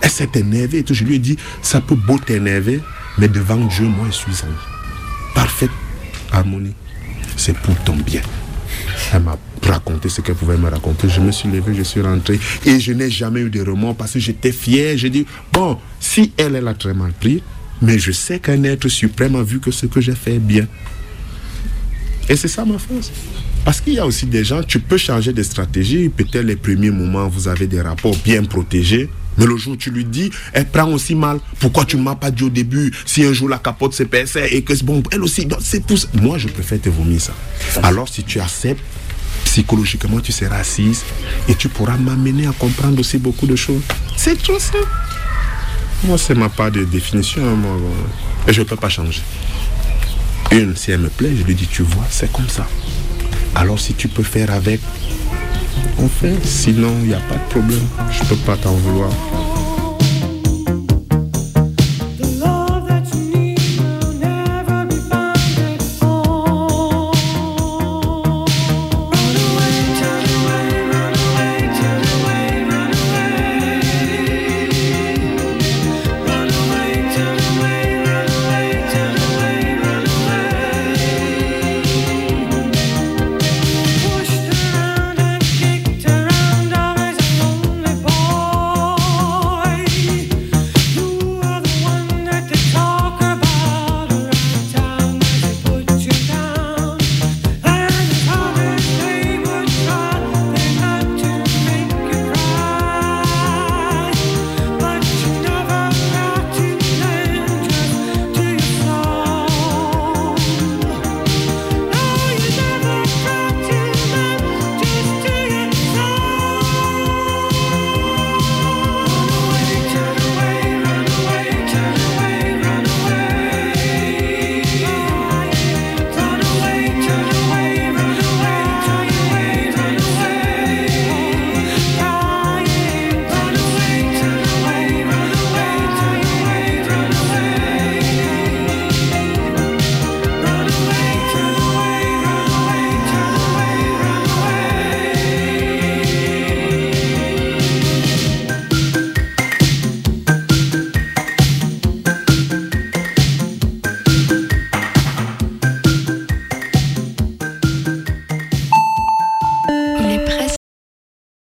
Elle s'est énervée et tout. Je lui ai dit, ça peut beau t'énerver, mais devant Dieu, moi, je suis en parfaite harmonie. C'est pour ton bien. Elle m'a raconté ce qu'elle pouvait me raconter. Je me suis levé, je suis rentré et je n'ai jamais eu de remords parce que j'étais fier. J'ai dit, bon, si elle, elle a très mal pris, mais je sais qu'un être suprême a vu que ce que j'ai fait est bien. Et c'est ça ma force. Parce qu'il y a aussi des gens, tu peux changer de stratégie. Peut-être les premiers moments, vous avez des rapports bien protégés. Mais le jour où tu lui dis, elle prend aussi mal. Pourquoi tu ne m'as pas dit au début Si un jour la capote s'est percée et que c'est bon, elle aussi, donc c'est pour ça. Moi, je préfère te vomir ça. Alors, si tu acceptes, psychologiquement, tu seras assise et tu pourras m'amener à comprendre aussi beaucoup de choses. C'est tout ça. Moi, c'est ma part de définition. hein. Et je ne peux pas changer. Une, si elle me plaît, je lui dis, tu vois, c'est comme ça. Alors, si tu peux faire avec, on fait. Sinon, il n'y a pas de problème. Je ne peux pas t'en vouloir.